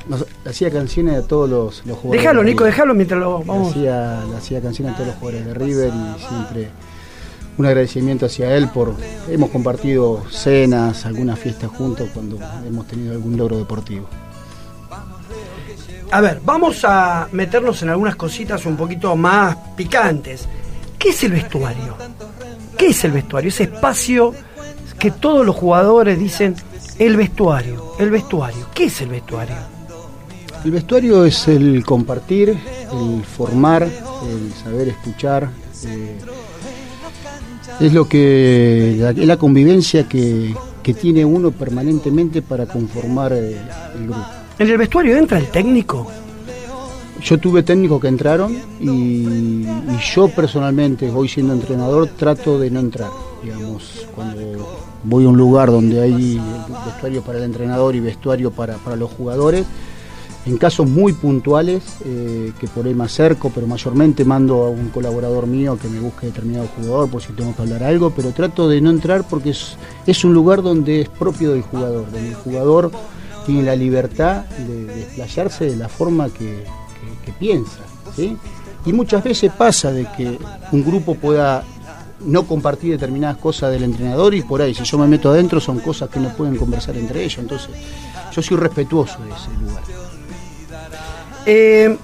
nos- hacía canciones a todos los, los jugadores. Déjalo, Nico, déjalo mientras lo Le vamos. hacía, le hacía canciones a todos los jugadores de River y siempre un agradecimiento hacia él por hemos compartido cenas, algunas fiestas juntos cuando hemos tenido algún logro deportivo. A ver, vamos a meternos en algunas cositas un poquito más picantes. ¿Qué es el vestuario? ¿Qué es el vestuario? Ese espacio que todos los jugadores dicen, el vestuario, el vestuario. ¿Qué es el vestuario? El vestuario es el compartir, el formar, el saber escuchar. eh, es lo que la, es la convivencia que, que tiene uno permanentemente para conformar eh, el grupo. ¿En el vestuario entra el técnico? Yo tuve técnicos que entraron y, y yo personalmente, hoy siendo entrenador, trato de no entrar. Digamos, cuando voy a un lugar donde hay vestuario para el entrenador y vestuario para, para los jugadores, en casos muy puntuales, eh, que por ahí me acerco, pero mayormente mando a un colaborador mío que me busque determinado jugador por si tengo que hablar algo, pero trato de no entrar porque es, un lugar donde es propio del jugador, donde el jugador tiene la libertad de, de explayarse de la forma que piensa. ¿sí? Y muchas veces pasa de que un grupo pueda no compartir determinadas cosas del entrenador y por ahí, si yo me meto adentro, son cosas que no pueden conversar entre ellos. Entonces, yo soy respetuoso de ese lugar. Eh,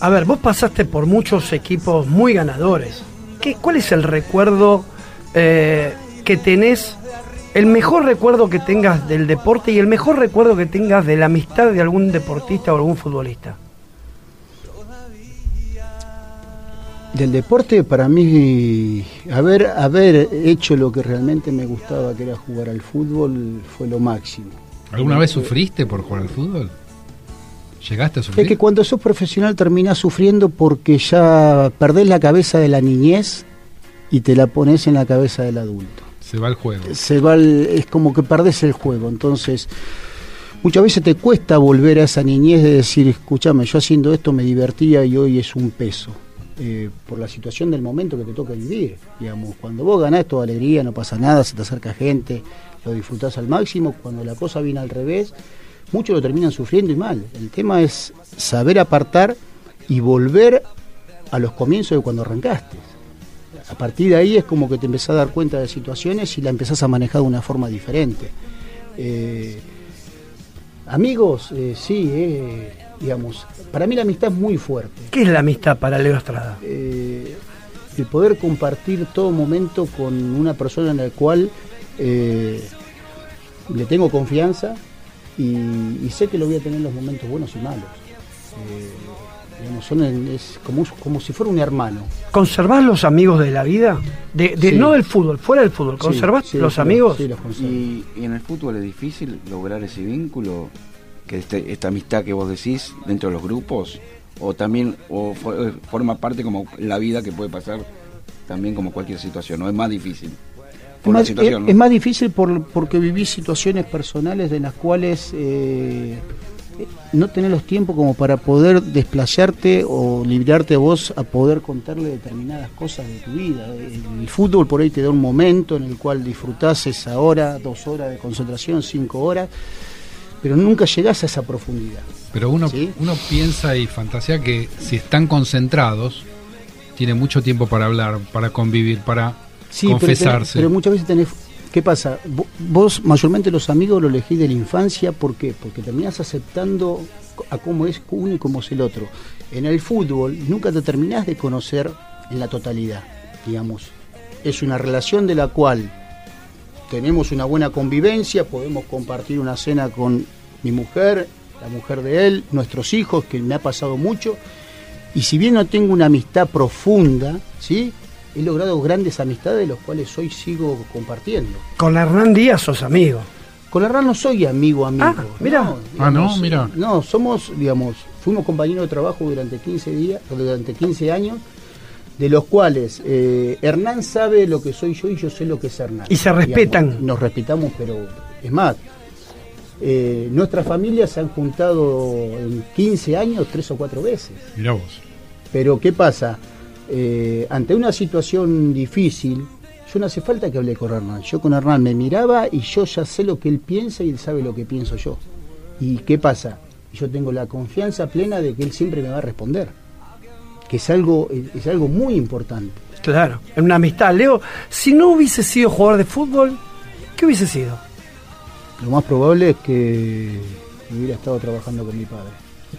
a ver, vos pasaste por muchos equipos muy ganadores. ¿Qué, ¿Cuál es el recuerdo eh, que tenés, el mejor recuerdo que tengas del deporte y el mejor recuerdo que tengas de la amistad de algún deportista o algún futbolista? Del deporte, para mí, haber, haber hecho lo que realmente me gustaba, que era jugar al fútbol, fue lo máximo. ¿Alguna vez sufriste por jugar al fútbol? ¿Llegaste a Es sufrir? que cuando sos profesional terminás sufriendo porque ya perdés la cabeza de la niñez y te la pones en la cabeza del adulto. Se va el juego. Se va el- es como que perdés el juego. Entonces, muchas veces te cuesta volver a esa niñez de decir, escúchame, yo haciendo esto me divertía y hoy es un peso. Eh, por la situación del momento que te toca vivir. Digamos, cuando vos ganás toda alegría, no pasa nada, se te acerca gente, lo disfrutás al máximo. Cuando la cosa viene al revés, muchos lo terminan sufriendo y mal. El tema es saber apartar y volver a los comienzos de cuando arrancaste. A partir de ahí es como que te empezás a dar cuenta de situaciones y la empezás a manejar de una forma diferente. Eh, amigos, eh, sí, eh, digamos, para mí la amistad es muy fuerte. ¿Qué es la amistad para Leo Estrada? El poder compartir todo momento con una persona en la cual le tengo confianza y, y sé que lo voy a tener en los momentos buenos y malos. Eh, digamos, son en- es como, como si fuera un hermano. ¿Conservás los amigos de la vida? De, de- Sí. No del fútbol, fuera del fútbol. ¿Conservás sí, los sí, amigos? sí, los conservo. Y, y en el fútbol es difícil lograr ese vínculo, que este- esta amistad que vos decís dentro de los grupos, o también o fo- forma parte como la vida que puede pasar también como cualquier situación, ¿no? Es más difícil. Es Por más, situación, es- ¿no? es más difícil por, porque viví situaciones personales en las cuales eh, no tenés los tiempos como para poder desplayarte o librarte vos a poder contarle determinadas cosas de tu vida. El fútbol por ahí te da un momento en el cual disfrutás esa hora, dos horas de concentración, cinco horas, pero nunca llegás a esa profundidad. Pero uno, ¿Sí? uno piensa y fantasea que si están concentrados, tiene mucho tiempo para hablar, para convivir, para Sí, pero, confesarse. pero muchas veces tenés... ¿Qué pasa? Vo- Vos mayormente los amigos lo elegís de la infancia, ¿por qué? Porque terminás aceptando a cómo es uno y cómo es el otro. En el fútbol nunca te terminás de conocer en la totalidad, digamos. Es una relación de la cual tenemos una buena convivencia, podemos compartir una cena con mi mujer, la mujer de él, nuestros hijos, que me ha pasado mucho. Y si bien no tengo una amistad profunda, ¿sí? He logrado grandes amistades, de los cuales hoy sigo compartiendo. Con Hernán Díaz sos amigo. Con Hernán no soy amigo, amigo. Ah, mira. Ah, no, mira. No, somos, digamos, fuimos compañeros de trabajo durante 15 días, durante 15 años, de los cuales eh, Hernán sabe lo que soy yo y yo sé lo que es Hernán. Y se respetan. Digamos, nos respetamos, pero es más, eh, nuestras familias se han juntado en 15 años tres o cuatro veces. Mirá vos. Pero ¿qué pasa? Eh, ante una situación difícil, yo no hace falta que hable con Hernán. Yo con Hernán me miraba y yo ya sé lo que él piensa y él sabe lo que pienso yo. ¿Y qué pasa? Yo tengo la confianza plena de que él siempre me va a responder. Que es algo, es algo muy importante. Claro, en una amistad. Leo, si no hubiese sido jugador de fútbol, ¿qué hubiese sido? Lo más probable es que hubiera estado trabajando con mi padre.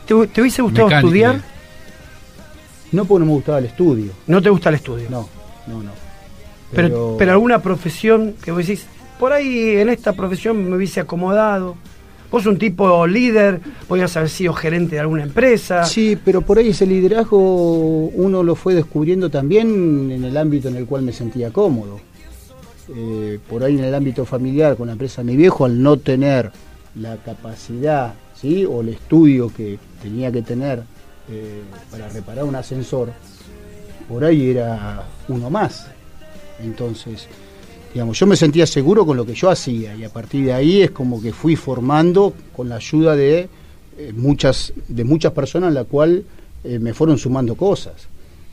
¿Te, te hubiese gustado estudiar? No porque no me gustaba el estudio. No te gusta el estudio. No, no, no. Pero, pero alguna profesión que vos decís, por ahí en esta profesión me hubiese acomodado. Vos un tipo líder, podías haber sido gerente de alguna empresa. Sí, pero por ahí ese liderazgo uno lo fue descubriendo también en el ámbito en el cual me sentía cómodo. Eh, por ahí en el ámbito familiar con la empresa de mi viejo, al no tener la capacidad ¿sí? o el estudio que tenía que tener eh, para reparar un ascensor, por ahí era uno más. Entonces, digamos, yo me sentía seguro con lo que yo hacía y a partir de ahí es como que fui formando con la ayuda de eh, muchas de muchas personas, la cual eh, me fueron sumando cosas.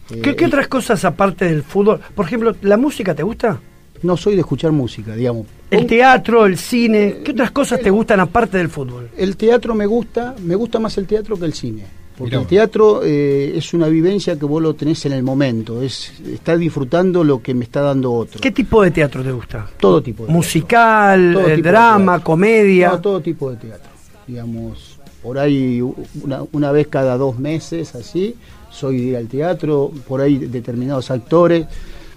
¿Qué, Eh, qué otras cosas aparte del fútbol? Por ejemplo, ¿la música te gusta? No soy de escuchar música, digamos. ¿El teatro, el cine? ¿Qué otras cosas te gustan aparte del fútbol? El teatro me gusta, me gusta más el teatro que el cine. Porque el teatro eh, es una vivencia que vos lo tenés en el momento, es estar disfrutando lo que me está dando otro. ¿Qué tipo de teatro te gusta? Todo tipo de Musical, Todo eh, tipo drama, comedia. No, todo tipo de teatro. Digamos, por ahí una, una vez cada dos meses, así, soy de ir al teatro, por ahí determinados actores.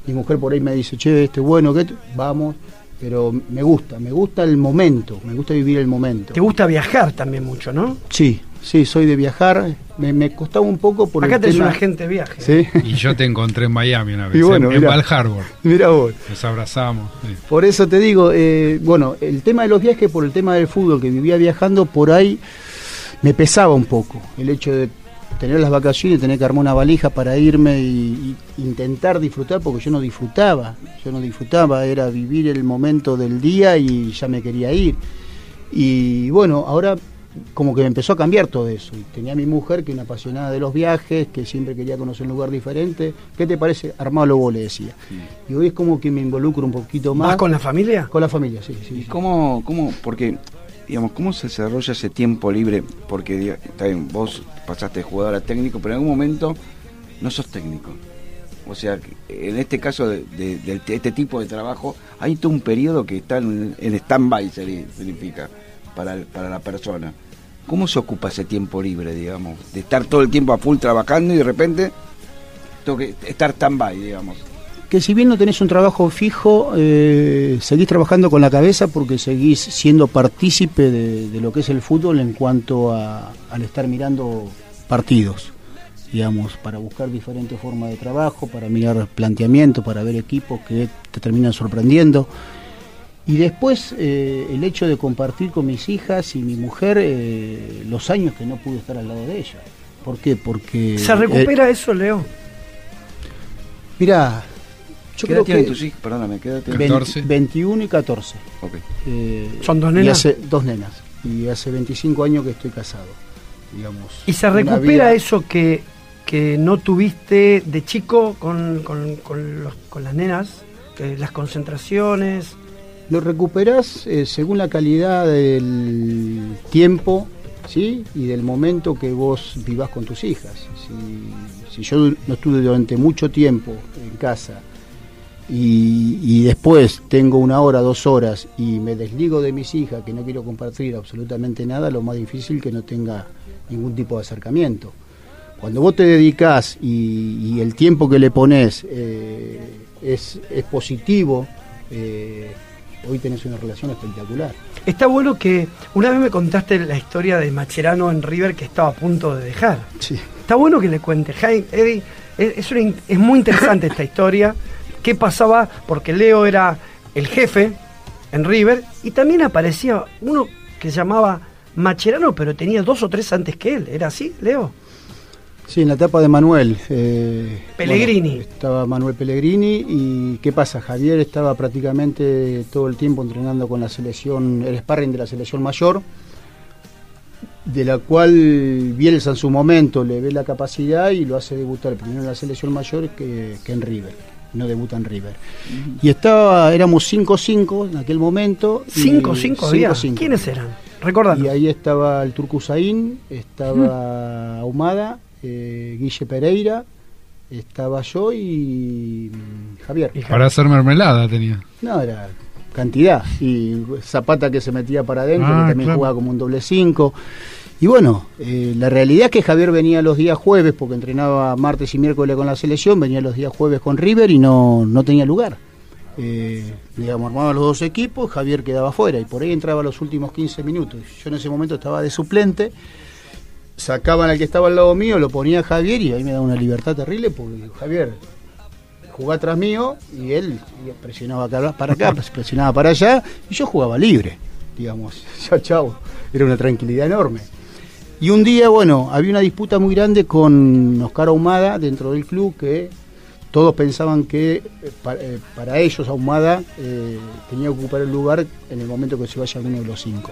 Mi mujer por ahí me dice, che, este bueno, que vamos. Pero me gusta, me gusta el momento, me gusta vivir el momento. Te gusta viajar también mucho, ¿no? Sí, sí, soy de viajar. Me, me costaba un poco por Acá tenés un agente de viaje. Sí. Y yo te encontré en Miami una vez, Y bueno, en. Val Harbor. Mira vos. Nos abrazamos. sí. Por eso te digo, eh, bueno, el tema de los viajes, por el tema del fútbol que vivía viajando, por ahí me pesaba un poco. El hecho de tener las vacaciones y tener que armar una valija para irme y, y intentar disfrutar, porque yo no disfrutaba. Yo no disfrutaba, era vivir el momento del día y ya me quería ir. Y bueno, ahora como que me empezó a cambiar todo eso. Y tenía a mi mujer que es una apasionada de los viajes, que siempre quería conocer un lugar diferente. ¿Qué te parece? Armalo vos, le decía. Y hoy es como que me involucro un poquito más. ¿Vas con la familia? Con la familia, sí, sí. ¿Y cómo, cómo, porque, digamos, cómo se desarrolla ese tiempo libre? Porque, está bien, vos pasaste de jugador a técnico, pero en algún momento no sos técnico. O sea, en este caso de, de- de este tipo de trabajo, hay todo un periodo que está en, en stand-by, significa, para, el- para la persona. ¿Cómo se ocupa ese tiempo libre, digamos? De estar todo el tiempo a full trabajando y de repente tengo estar stand-by, digamos. Que si bien no tenés un trabajo fijo, eh, seguís trabajando con la cabeza porque seguís siendo partícipe de, de lo que es el fútbol en cuanto a, al estar mirando partidos, digamos, para buscar diferentes formas de trabajo, para mirar planteamientos, para ver equipos que te terminan sorprendiendo. Y después eh, el hecho de compartir con mis hijas y mi mujer eh, los años que no pude estar al lado de ella. ¿Por qué? Porque... ¿Se recupera eso, Leo? Mira, yo ¿Qué creo edad tienen que... tus hijos? Perdóname, ¿qué edad tienen? 20 14. 21 y 14. Ok. Eh, ¿Son dos y nenas? hace- dos nenas. Y hace 25 años que estoy casado, digamos. ¿Y se recupera vida- eso que, que no tuviste de chico con, con- con los- con las nenas? Las concentraciones. Lo recuperás eh, según la calidad del tiempo ¿sí? y del momento que vos vivás con tus hijas. Si, si yo no estuve durante mucho tiempo en casa y, después tengo una hora, dos horas y me desligo de mis hijas que no quiero compartir absolutamente nada, lo más difícil que no tenga ningún tipo de acercamiento. Cuando vos te dedicás y, el tiempo que le pones eh, es, es positivo, eh, hoy tenés una relación espectacular. Está bueno que una vez me contaste la historia de Macherano en River que estaba a punto de dejar. Sí. Está bueno que le cuentes, Jaime, Eddie, es, es una in- es muy interesante esta historia. ¿Qué pasaba? Porque Leo era el jefe en River y también aparecía uno que se llamaba Macherano, pero tenía dos o tres antes que él. ¿Era así, Leo? Sí, en la etapa de Manuel. eh, Pellegrini. bueno, estaba Manuel Pellegrini y ¿qué pasa? Javier estaba prácticamente todo el tiempo entrenando con la selección, el sparring de la selección mayor, de la cual Bielsa en su momento le ve la capacidad y lo hace debutar primero en la selección mayor que, que en River. No debuta en River. Y estaba, éramos 5-5 en aquel momento. y- 5-5 había. 5-5. ¿Quiénes eran? Recuerda. Y ahí estaba el Turco Usain, estaba Ahumada, eh, Guille Pereira, estaba yo y mm, Javier. Para hacer mermelada tenía. No, era cantidad. Y Zapata que se metía para adentro, Ah, que también claro. jugaba como un doble 5. Y bueno, eh, la realidad es que Javier venía los días jueves, porque entrenaba martes y miércoles con la selección, venía los días jueves con River y no, no tenía lugar. Eh, digamos, armaban los dos equipos, Javier quedaba fuera y por ahí entraba los últimos 15 minutos. Yo en ese momento estaba de suplente, sacaban al que estaba al lado mío, lo ponía Javier y ahí me daba una libertad terrible porque Javier jugaba atrás mío y él presionaba acá para acá, presionaba para allá y yo jugaba libre, digamos. Ya chao, era una tranquilidad enorme. Y un día, bueno, había una disputa muy grande con Oscar Ahumada dentro del club que todos pensaban que eh, eh, para, ellos Ahumada eh, tenía que ocupar el lugar en el momento que se vaya uno de los cinco.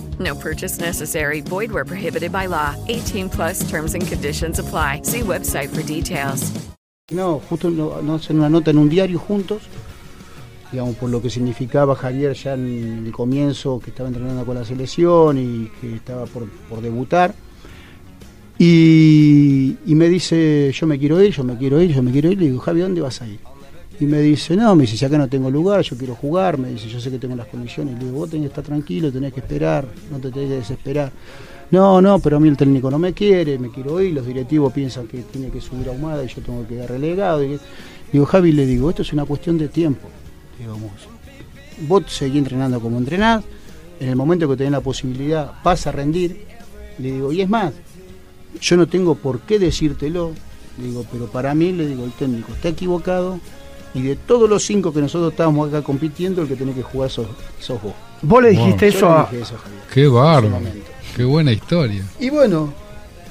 No purchase necessary. Void where prohibited by law. 18 plus terms and conditions apply. See website for details. No, justo no, no hacen una nota en un diario juntos, digamos, por lo que significaba Javier ya en el comienzo, que estaba entrenando con la selección y que estaba por, por debutar. Y, y me dice, yo me quiero ir, yo me quiero ir, yo me quiero ir. Le digo, Javi, ¿dónde vas a ir? Y me dice, no, me dice, si acá no tengo lugar, yo quiero jugar. Me dice, yo sé que tengo las condiciones. Le digo, vos tenés que estar tranquilo, tenés que esperar, no te tenés que desesperar. No, no, pero a mí el técnico no me quiere, me quiero ir, los directivos piensan que tiene que subir a Humada y yo tengo que quedar relegado. Y, digo, Javi, le digo, esto es una cuestión de tiempo. Digamos, vos seguís entrenando como entrenás, en el momento que tenés la posibilidad vas a rendir. Le digo, y es más, yo no tengo por qué decírtelo, le digo, pero para mí, le digo, el técnico está equivocado y de todos los cinco que nosotros estábamos acá compitiendo, el que tenés que jugar sos, sos vos. Vos le dijiste Yo eso le a- dije eso, Javier. Qué bárbaro. Qué buena historia. Y bueno,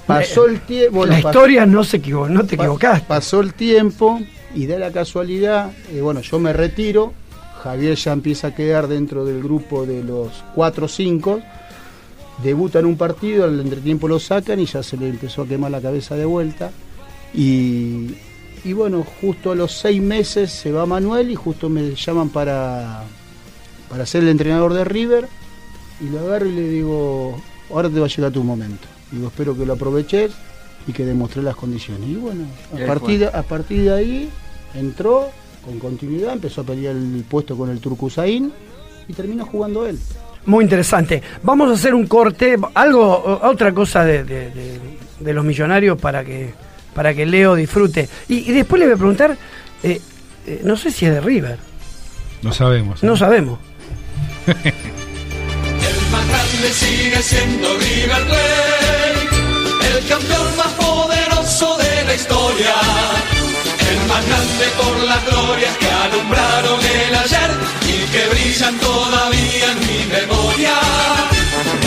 pasó el tiempo. la historia no se equivocó, no te equivocaste. Pasó el tiempo y da la casualidad, eh, bueno, yo me retiro, Javier ya empieza a quedar dentro del grupo de los 4 o 5, debuta en un partido, al entretiempo lo sacan y ya se le empezó a quemar la cabeza de vuelta. Y, y bueno, justo a los seis meses se va Manuel y justo me llaman para, para ser el entrenador de River y lo agarro y le digo, ahora te va a llegar tu momento. Digo, espero que lo aproveches y que demostré las condiciones. Y bueno, a partir, de, a partir de ahí entró con continuidad, empezó a pelear el puesto con el Turco Usain y terminó jugando él. Muy interesante. Vamos a hacer un corte, algo, otra cosa de, de- de- de los millonarios para que, para que Leo disfrute. Y, y después le voy a preguntar, eh, eh, no sé si es de River, No sabemos. ¿eh? no sabemos. El más grande sigue siendo River Plate, el campeón más poderoso de la historia. El más grande por las glorias que alumbraron el ayer y que brillan todavía en mi memoria.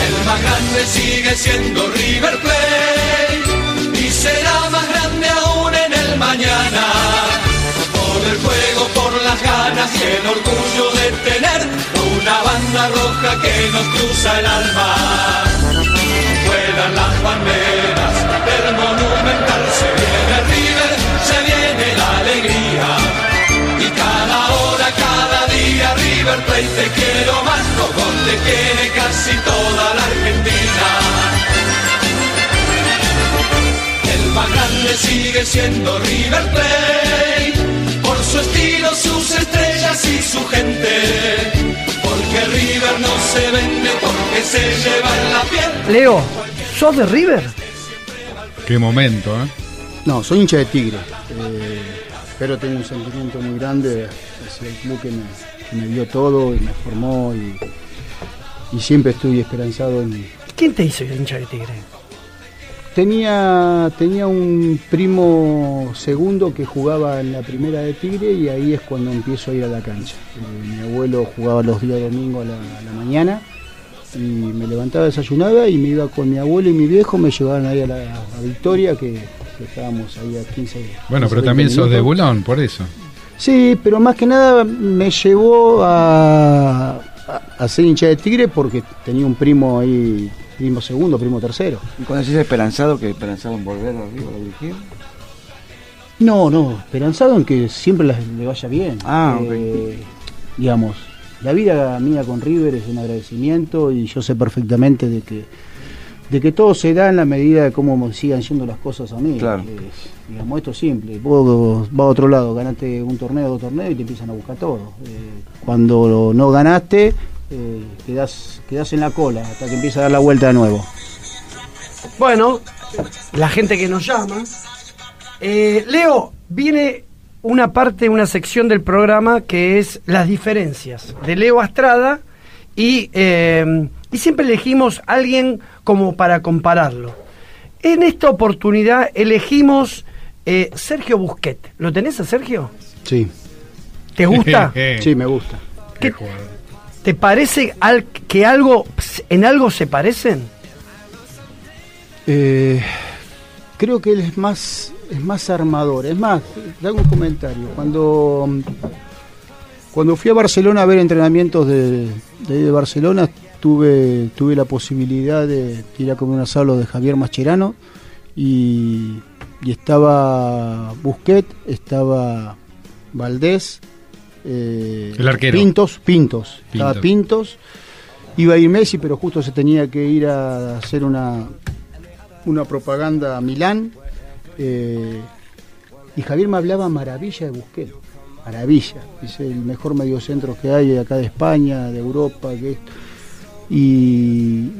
El más grande sigue siendo River Plate será más grande aún en el mañana. Por el juego, por las ganas y el orgullo de tener una banda roja que nos cruza el alma. Vuelan las banderas del monumental, se viene River, se viene la alegría. Y cada hora, cada día, River Plate te quiero más, como te quiere casi toda la Argentina. Más grande sigue siendo River Plate, por su estilo, sus estrellas y su gente. Porque River no se vende porque se lleva en la piel. Leo, ¿sos de River? Qué momento, ¿eh? No, soy hincha de Tigre. eh, pero tengo un sentimiento muy grande hacia el club que me, que me dio todo y me formó y, y siempre estoy esperanzado en... ¿Quién te hizo hincha de Tigre? Tenía, tenía un primo segundo que jugaba en la primera de Tigre y ahí es cuando empiezo a ir a la cancha. Eh, mi abuelo jugaba los días domingos a la, a la mañana y me levantaba desayunada y me iba con mi abuelo y mi viejo, me llevaban ahí a la a Victoria, que, que estábamos ahí a 15 Bueno, 15, pero 20 también sos de. Bulón, por eso. Sí, pero más que nada me llevó a, a, a ser hincha de Tigre porque tenía un primo ahí, primo segundo, primo tercero. ¿Y cuando decís esperanzado, que esperanzado en volver arriba a dirigir? No, no, esperanzado en que siempre le vaya bien. Ah. Eh, Digamos, la vida mía con River es un agradecimiento y yo sé perfectamente de que de que todo se da en la medida de cómo me sigan yendo las cosas a mí. Claro. Eh, digamos, esto es simple. Vos vas a otro lado, ganaste un torneo, dos torneos y te empiezan a buscar todo. Eh, cuando no ganaste, eh, quedás, quedás en la cola hasta que empieza a dar la vuelta de nuevo. Bueno, la gente que nos llama. Eh, Leo, viene una parte, una sección del programa que es las diferencias de Leo Astrada y, eh, y siempre elegimos a alguien como para compararlo. En esta oportunidad elegimos eh, Sergio Busquet. ¿Lo tenés a Sergio? Sí. ¿Te gusta? Sí, me gusta. ¿Qué- ¿Te parece al- que algo en algo se parecen? Eh, creo que él es más, es más armador. Es más, te hago un comentario. Cuando, cuando fui a Barcelona a ver entrenamientos de, de, de Barcelona, tuve, tuve la posibilidad de ir a comer un asado de Javier Mascherano y, y estaba Busquet, estaba Valdés, eh, El arquero. Pintos, Pintos, estaba Pintos. Pintos. Iba a ir Messi, pero justo se tenía que ir a hacer una, una propaganda a Milán. eh, y Javier me hablaba maravilla de Busquets. Maravilla. Es el mejor mediocentro que hay acá de España, de Europa. Que esto. Y,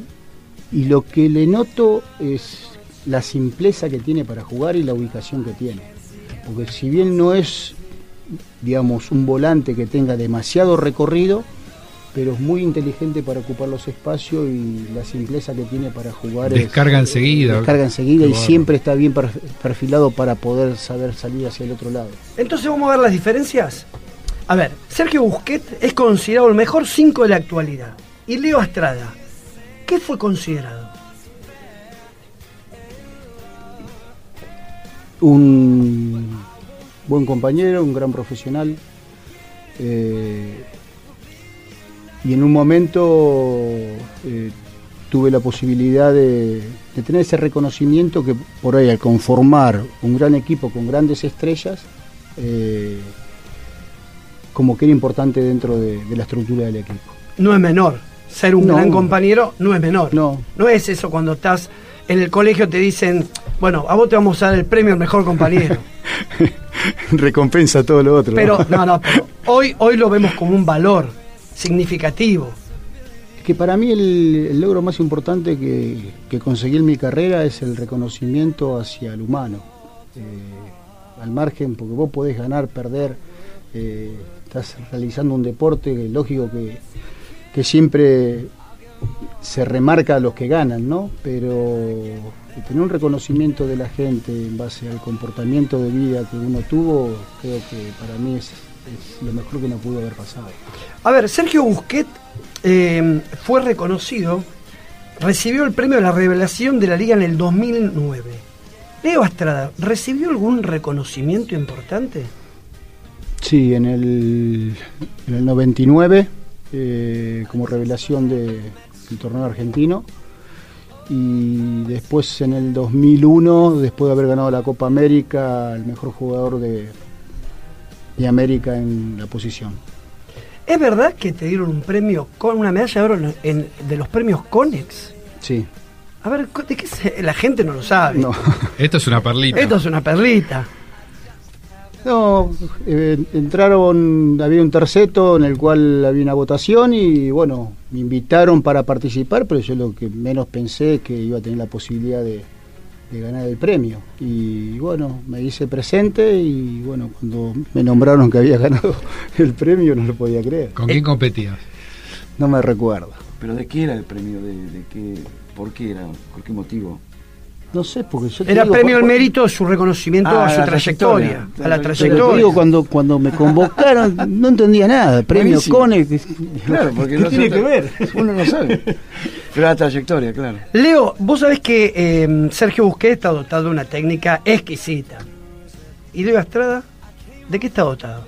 y lo que le noto es la simpleza que tiene para jugar y la ubicación que tiene. Porque si bien no es, digamos, un volante que tenga demasiado recorrido, pero es muy inteligente para ocupar los espacios y la simpleza que tiene para jugar es- Descarga enseguida. descarga enseguida y siempre está bien per- perfilado para poder saber salir hacia el otro lado. Entonces vamos a ver las diferencias. A ver, Sergio Busquets es considerado el mejor 5 de la actualidad. Y Leo Estrada, ¿qué fue considerado? Un buen compañero, un gran profesional. eh, y en un momento eh, tuve la posibilidad de, de tener ese reconocimiento que por ahí al conformar un gran equipo con grandes estrellas, eh, como que era importante dentro de, de la estructura del equipo. No es menor. Ser un No. gran compañero no es menor. No. No es eso cuando estás en el colegio te dicen, bueno, a vos te vamos a dar el premio al mejor compañero. Recompensa todo lo otro. pero, no, no, pero hoy, hoy lo vemos como un valor significativo. que para mí el, el logro más importante que, que conseguí en mi carrera es el reconocimiento hacia el humano. Eh, al margen, porque vos podés ganar, perder, eh, estás realizando un deporte, lógico que, que siempre se remarca a los que ganan, ¿no? Pero tener un reconocimiento de la gente en base al comportamiento de vida que uno tuvo, creo que para mí es, es lo mejor que me pudo haber pasado. A ver, Sergio Busquets eh, fue reconocido, recibió el premio de la revelación de la liga en el 2009. Leo Astrada, ¿recibió algún reconocimiento importante? Sí, en el, en el 99, eh, como revelación de, del torneo argentino. Y después en el 2001, después de haber ganado la Copa América, el mejor jugador de, de América en la posición. ¿Es verdad que te dieron un premio con una medalla de oro en- en- de los premios Conex? Sí. A ver, ¿de qué se- la gente no lo sabe? No. Esto es una perlita. Esto es una perlita. No, eh, entraron, había un terceto en el cual había una votación y bueno, me invitaron para participar, pero yo lo que menos pensé es que iba a tener la posibilidad de, de ganar el premio. Y bueno, me hice presente y bueno, cuando me nombraron que había ganado el premio no lo podía creer. ¿Con quién competías? No me recuerdo. ¿Pero de qué era el premio? ¿De, de qué? ¿Por qué era? ¿Por qué motivo? No sé, porque yo te Era digo, premio al mérito, su reconocimiento Ah, a su trayectoria, trayectoria. a la Pero te trayectoria. digo, cuando, cuando me convocaron no entendía nada. Premio. Conex. Claro, porque ¿Qué no tiene que ver? Uno no sabe. Pero la trayectoria, claro. Leo, vos sabés que eh, Sergio Busquets está dotado de una técnica exquisita. ¿Y Leo Estrada? ¿De qué está dotado?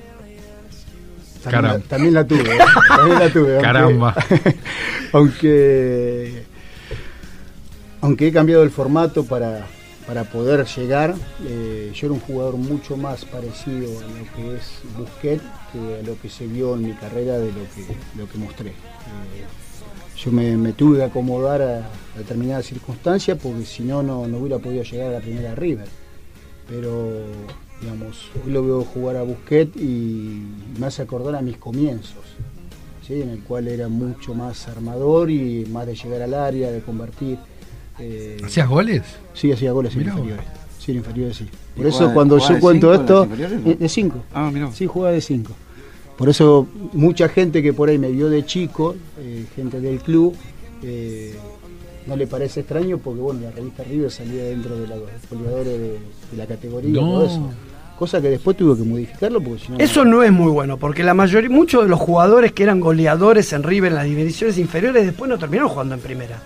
También la, Caramba. también la tuve, ¿eh? también la tuve. Caramba. Aunque, aunque he cambiado el formato para, para poder llegar, eh, yo era un jugador mucho más parecido a lo que es Busquets que a lo que se vio en mi carrera de lo que, lo que mostré. Eh, yo me, tuve que acomodar a, determinadas circunstancias porque si no, no no hubiera podido llegar a la primera River. Pero, digamos, hoy lo veo jugar a Busquets y me hace acordar a mis comienzos, ¿sí? en el cual era mucho más armador y más de llegar al área, de convertir. Eh, ¿Hacías goles? Sí, hacía goles en inferiores. Sí, en inferiores sí. ¿Y Por eso cuando yo cuento esto, eh, de 5. Ah, mirá. Sí, jugaba de 5. Por eso mucha gente que por ahí me vio de chico, eh, gente del club, eh, no le parece extraño porque bueno, la revista River salía dentro de los goleadores de, de la categoría y No. todo eso. Cosa que después tuve que modificarlo porque si no... Eso no es muy bueno, porque la mayoría, muchos de los jugadores que eran goleadores en River en las divisiones inferiores después no terminaron jugando en primera.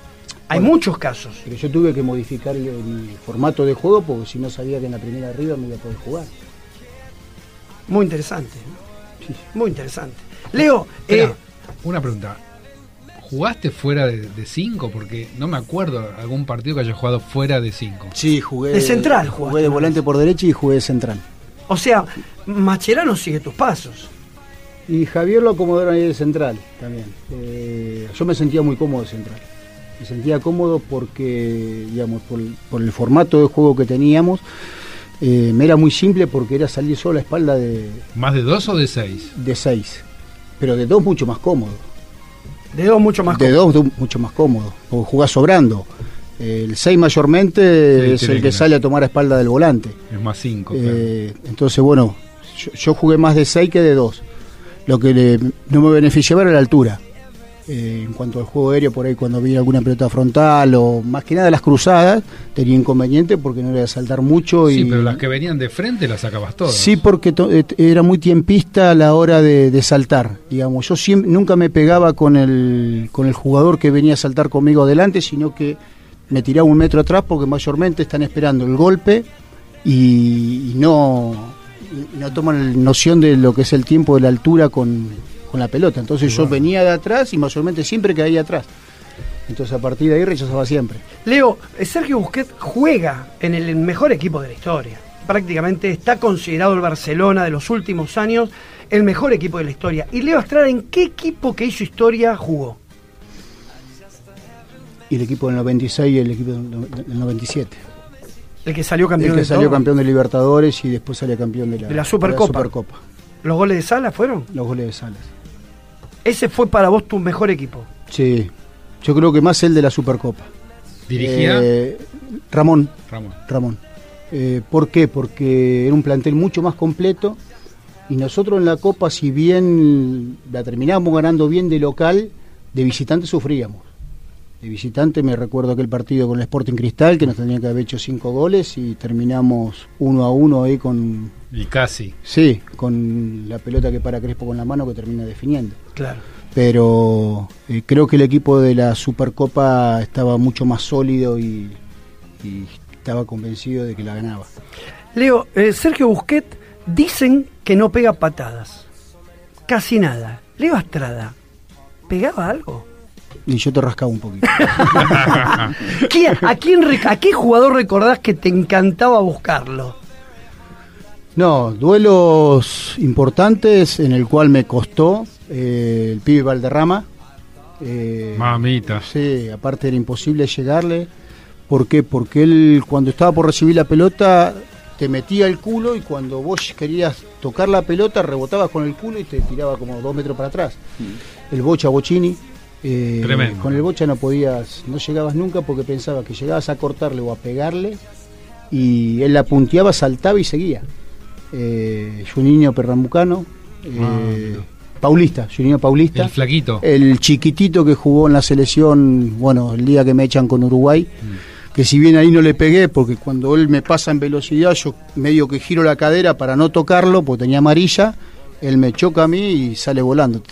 Hay Bueno. muchos casos. Pero yo tuve que modificar el- mi formato de juego porque si no sabía que en la primera River me iba a poder jugar. Muy interesante. ¿no? Muy interesante. Leo, Espera, eh, una pregunta. ¿Jugaste fuera de 5? Porque no me acuerdo algún partido que haya jugado fuera de 5. Sí, jugué De central jugué de volante por derecha y jugué de central. o sea, Macherano sigue tus pasos. Y Javier lo acomodaron ahí de central también. Eh, yo me sentía muy cómodo de central. Me sentía cómodo porque, digamos, por, el- por el formato de juego que teníamos, eh, me era muy simple porque era salir solo a la espalda de, ¿Más de 2 o de 6? de seis. Pero de dos mucho más cómodo. De dos mucho más De dos du- mucho más cómodo. Porque jugás sobrando. El 6 mayormente Sí, es el que sale a tomar a espalda del volante. Es más 5. Eh, entonces, bueno, yo, yo jugué más de 6 que de 2. Lo que le- no me beneficiaba era la altura. Eh, en cuanto al juego aéreo, por ahí cuando había alguna pelota frontal o más que nada las cruzadas, tenía inconveniente porque no era de saltar mucho. Sí, y, pero las que venían de frente las sacabas todas. Sí, porque to- eh, era muy tiempista a la hora de, de saltar. Digamos, yo siempre, nunca me pegaba con el, con el jugador que venía a saltar conmigo adelante, sino que me tiraba un metro atrás porque mayormente están esperando el golpe y, y no, y no toman noción de lo que es el tiempo de la altura con, con la pelota. Entonces yo venía de atrás y mayormente siempre caía atrás. Entonces a partir de ahí rechazaba siempre. Leo, Sergio Busquets juega en el mejor equipo de la historia. Prácticamente está considerado el Barcelona de los últimos años el mejor equipo de la historia. Y Leo Estrada, ¿en qué equipo que hizo historia jugó? Y el equipo del 96 y el equipo del no- del 97. El que salió campeón el que de salió todo. campeón de Libertadores y después salió campeón de la, De la Supercopa. Supercopa. ¿Los goles de Sala fueron? Los goles de Salas. Ese fue para vos tu mejor equipo. Sí, yo creo que más el de la Supercopa. ¿Dirigía? Eh, Ramón. Ramón. Ramón. Eh, ¿Por qué? Porque era un plantel mucho más completo y nosotros en la Copa, si bien la terminábamos ganando bien de local, de visitante sufríamos. De visitante me recuerdo aquel partido con el Sporting Cristal, que nos tendrían que haber hecho cinco goles y terminamos uno a uno ahí con, Y casi. sí, con la pelota que para Crespo con la mano que termina definiendo. Claro. Pero eh, creo que el equipo de la Supercopa estaba mucho más sólido y, y estaba convencido de que la ganaba. Leo, eh, Sergio Busquets dicen que que no pega patadas. Casi nada. Leo Estrada, ¿pegaba algo? Y yo te rascaba un poquito. ¿Quién- a, quién, ¿A qué jugador recordás que te encantaba buscarlo? No, duelos importantes en el cual me costó eh, el pibe Valderrama. Eh, Mamita. Sí, aparte era imposible llegarle. ¿Por qué? Porque él cuando estaba por recibir la pelota te metía el culo y cuando vos querías tocar la pelota rebotabas con el culo y te tiraba como dos metros para atrás. El Bocha Bochini. Eh, Tremendo. Con el Bocha no podías, no llegabas nunca porque pensaba que llegabas a cortarle o a pegarle y él la punteaba, saltaba y seguía. Eh, Juninho Pernambucano, eh, Paulista, Juninho Paulista. El flaquito. El chiquitito que jugó en la selección, bueno, el día que me echan con Uruguay, que si bien ahí no le pegué, porque cuando él me pasa en velocidad, yo medio que giro la cadera para no tocarlo, porque tenía amarilla, él me choca a mí y sale volando.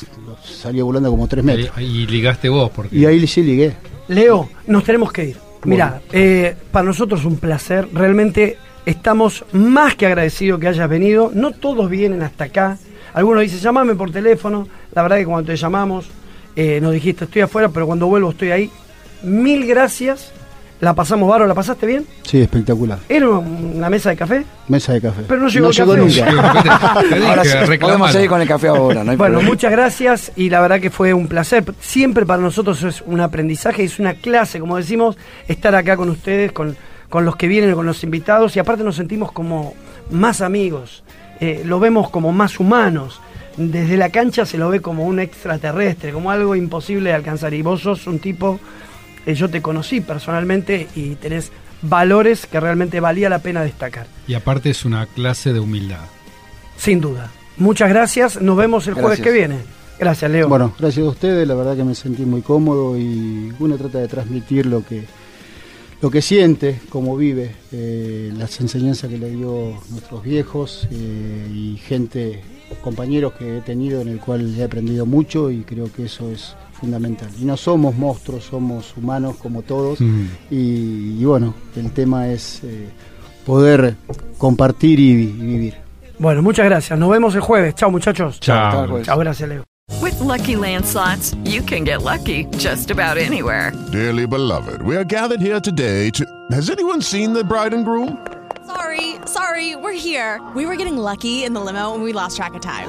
Salió volando como tres metros. Y, y ligaste vos, porque Y ahí sí ligué. Leo, nos tenemos que ir. Mira, eh, para nosotros es un placer. Realmente estamos más que agradecidos que hayas venido. No todos vienen hasta acá. Algunos dicen, llamame por teléfono. La verdad que cuando te llamamos, eh, nos dijiste, estoy afuera, pero cuando vuelvo estoy ahí. Mil gracias. La pasamos baro, ¿la pasaste bien? Sí, espectacular. Era una mesa de café. Mesa de café. Pero no llegó el café. nunca. Ahora sí, podemos seguir con el café ahora, no hay bueno, problema. muchas gracias y la verdad que fue un placer. Siempre para nosotros es un aprendizaje, es una clase, como decimos, estar acá con ustedes, con, con los que vienen, con los invitados y aparte nos sentimos como más amigos, eh, lo vemos como más humanos. Desde la cancha se lo ve como un extraterrestre, como algo imposible de alcanzar. Y vos sos un tipo, eh, yo te conocí personalmente y tenés valores que realmente valía la pena destacar. y aparte es una clase de humildad. Sin duda. Muchas gracias. Nos vemos el jueves que viene. Gracias, Leo. Bueno, gracias a ustedes, la verdad que me sentí muy cómodo y uno trata de transmitir lo que lo que siente, cómo vive, eh, las enseñanzas que le dio nuestros viejos eh, y gente, compañeros que he tenido en el cual he aprendido mucho y creo que eso es fundamental. Y no somos monstruos, somos humanos como todos Mm. y, y bueno, el tema es eh, poder compartir y- y vivir. Bueno, muchas gracias. Nos vemos el jueves. Chao, muchachos. Chao. Chao, gracias, Leo. With Lucky Land slots, you can get lucky just about anywhere. Dearly beloved, we are gathered here today to. Has anyone seen the bride and groom? Sorry, sorry, we're here. We were getting lucky in the limo and we lost track of time.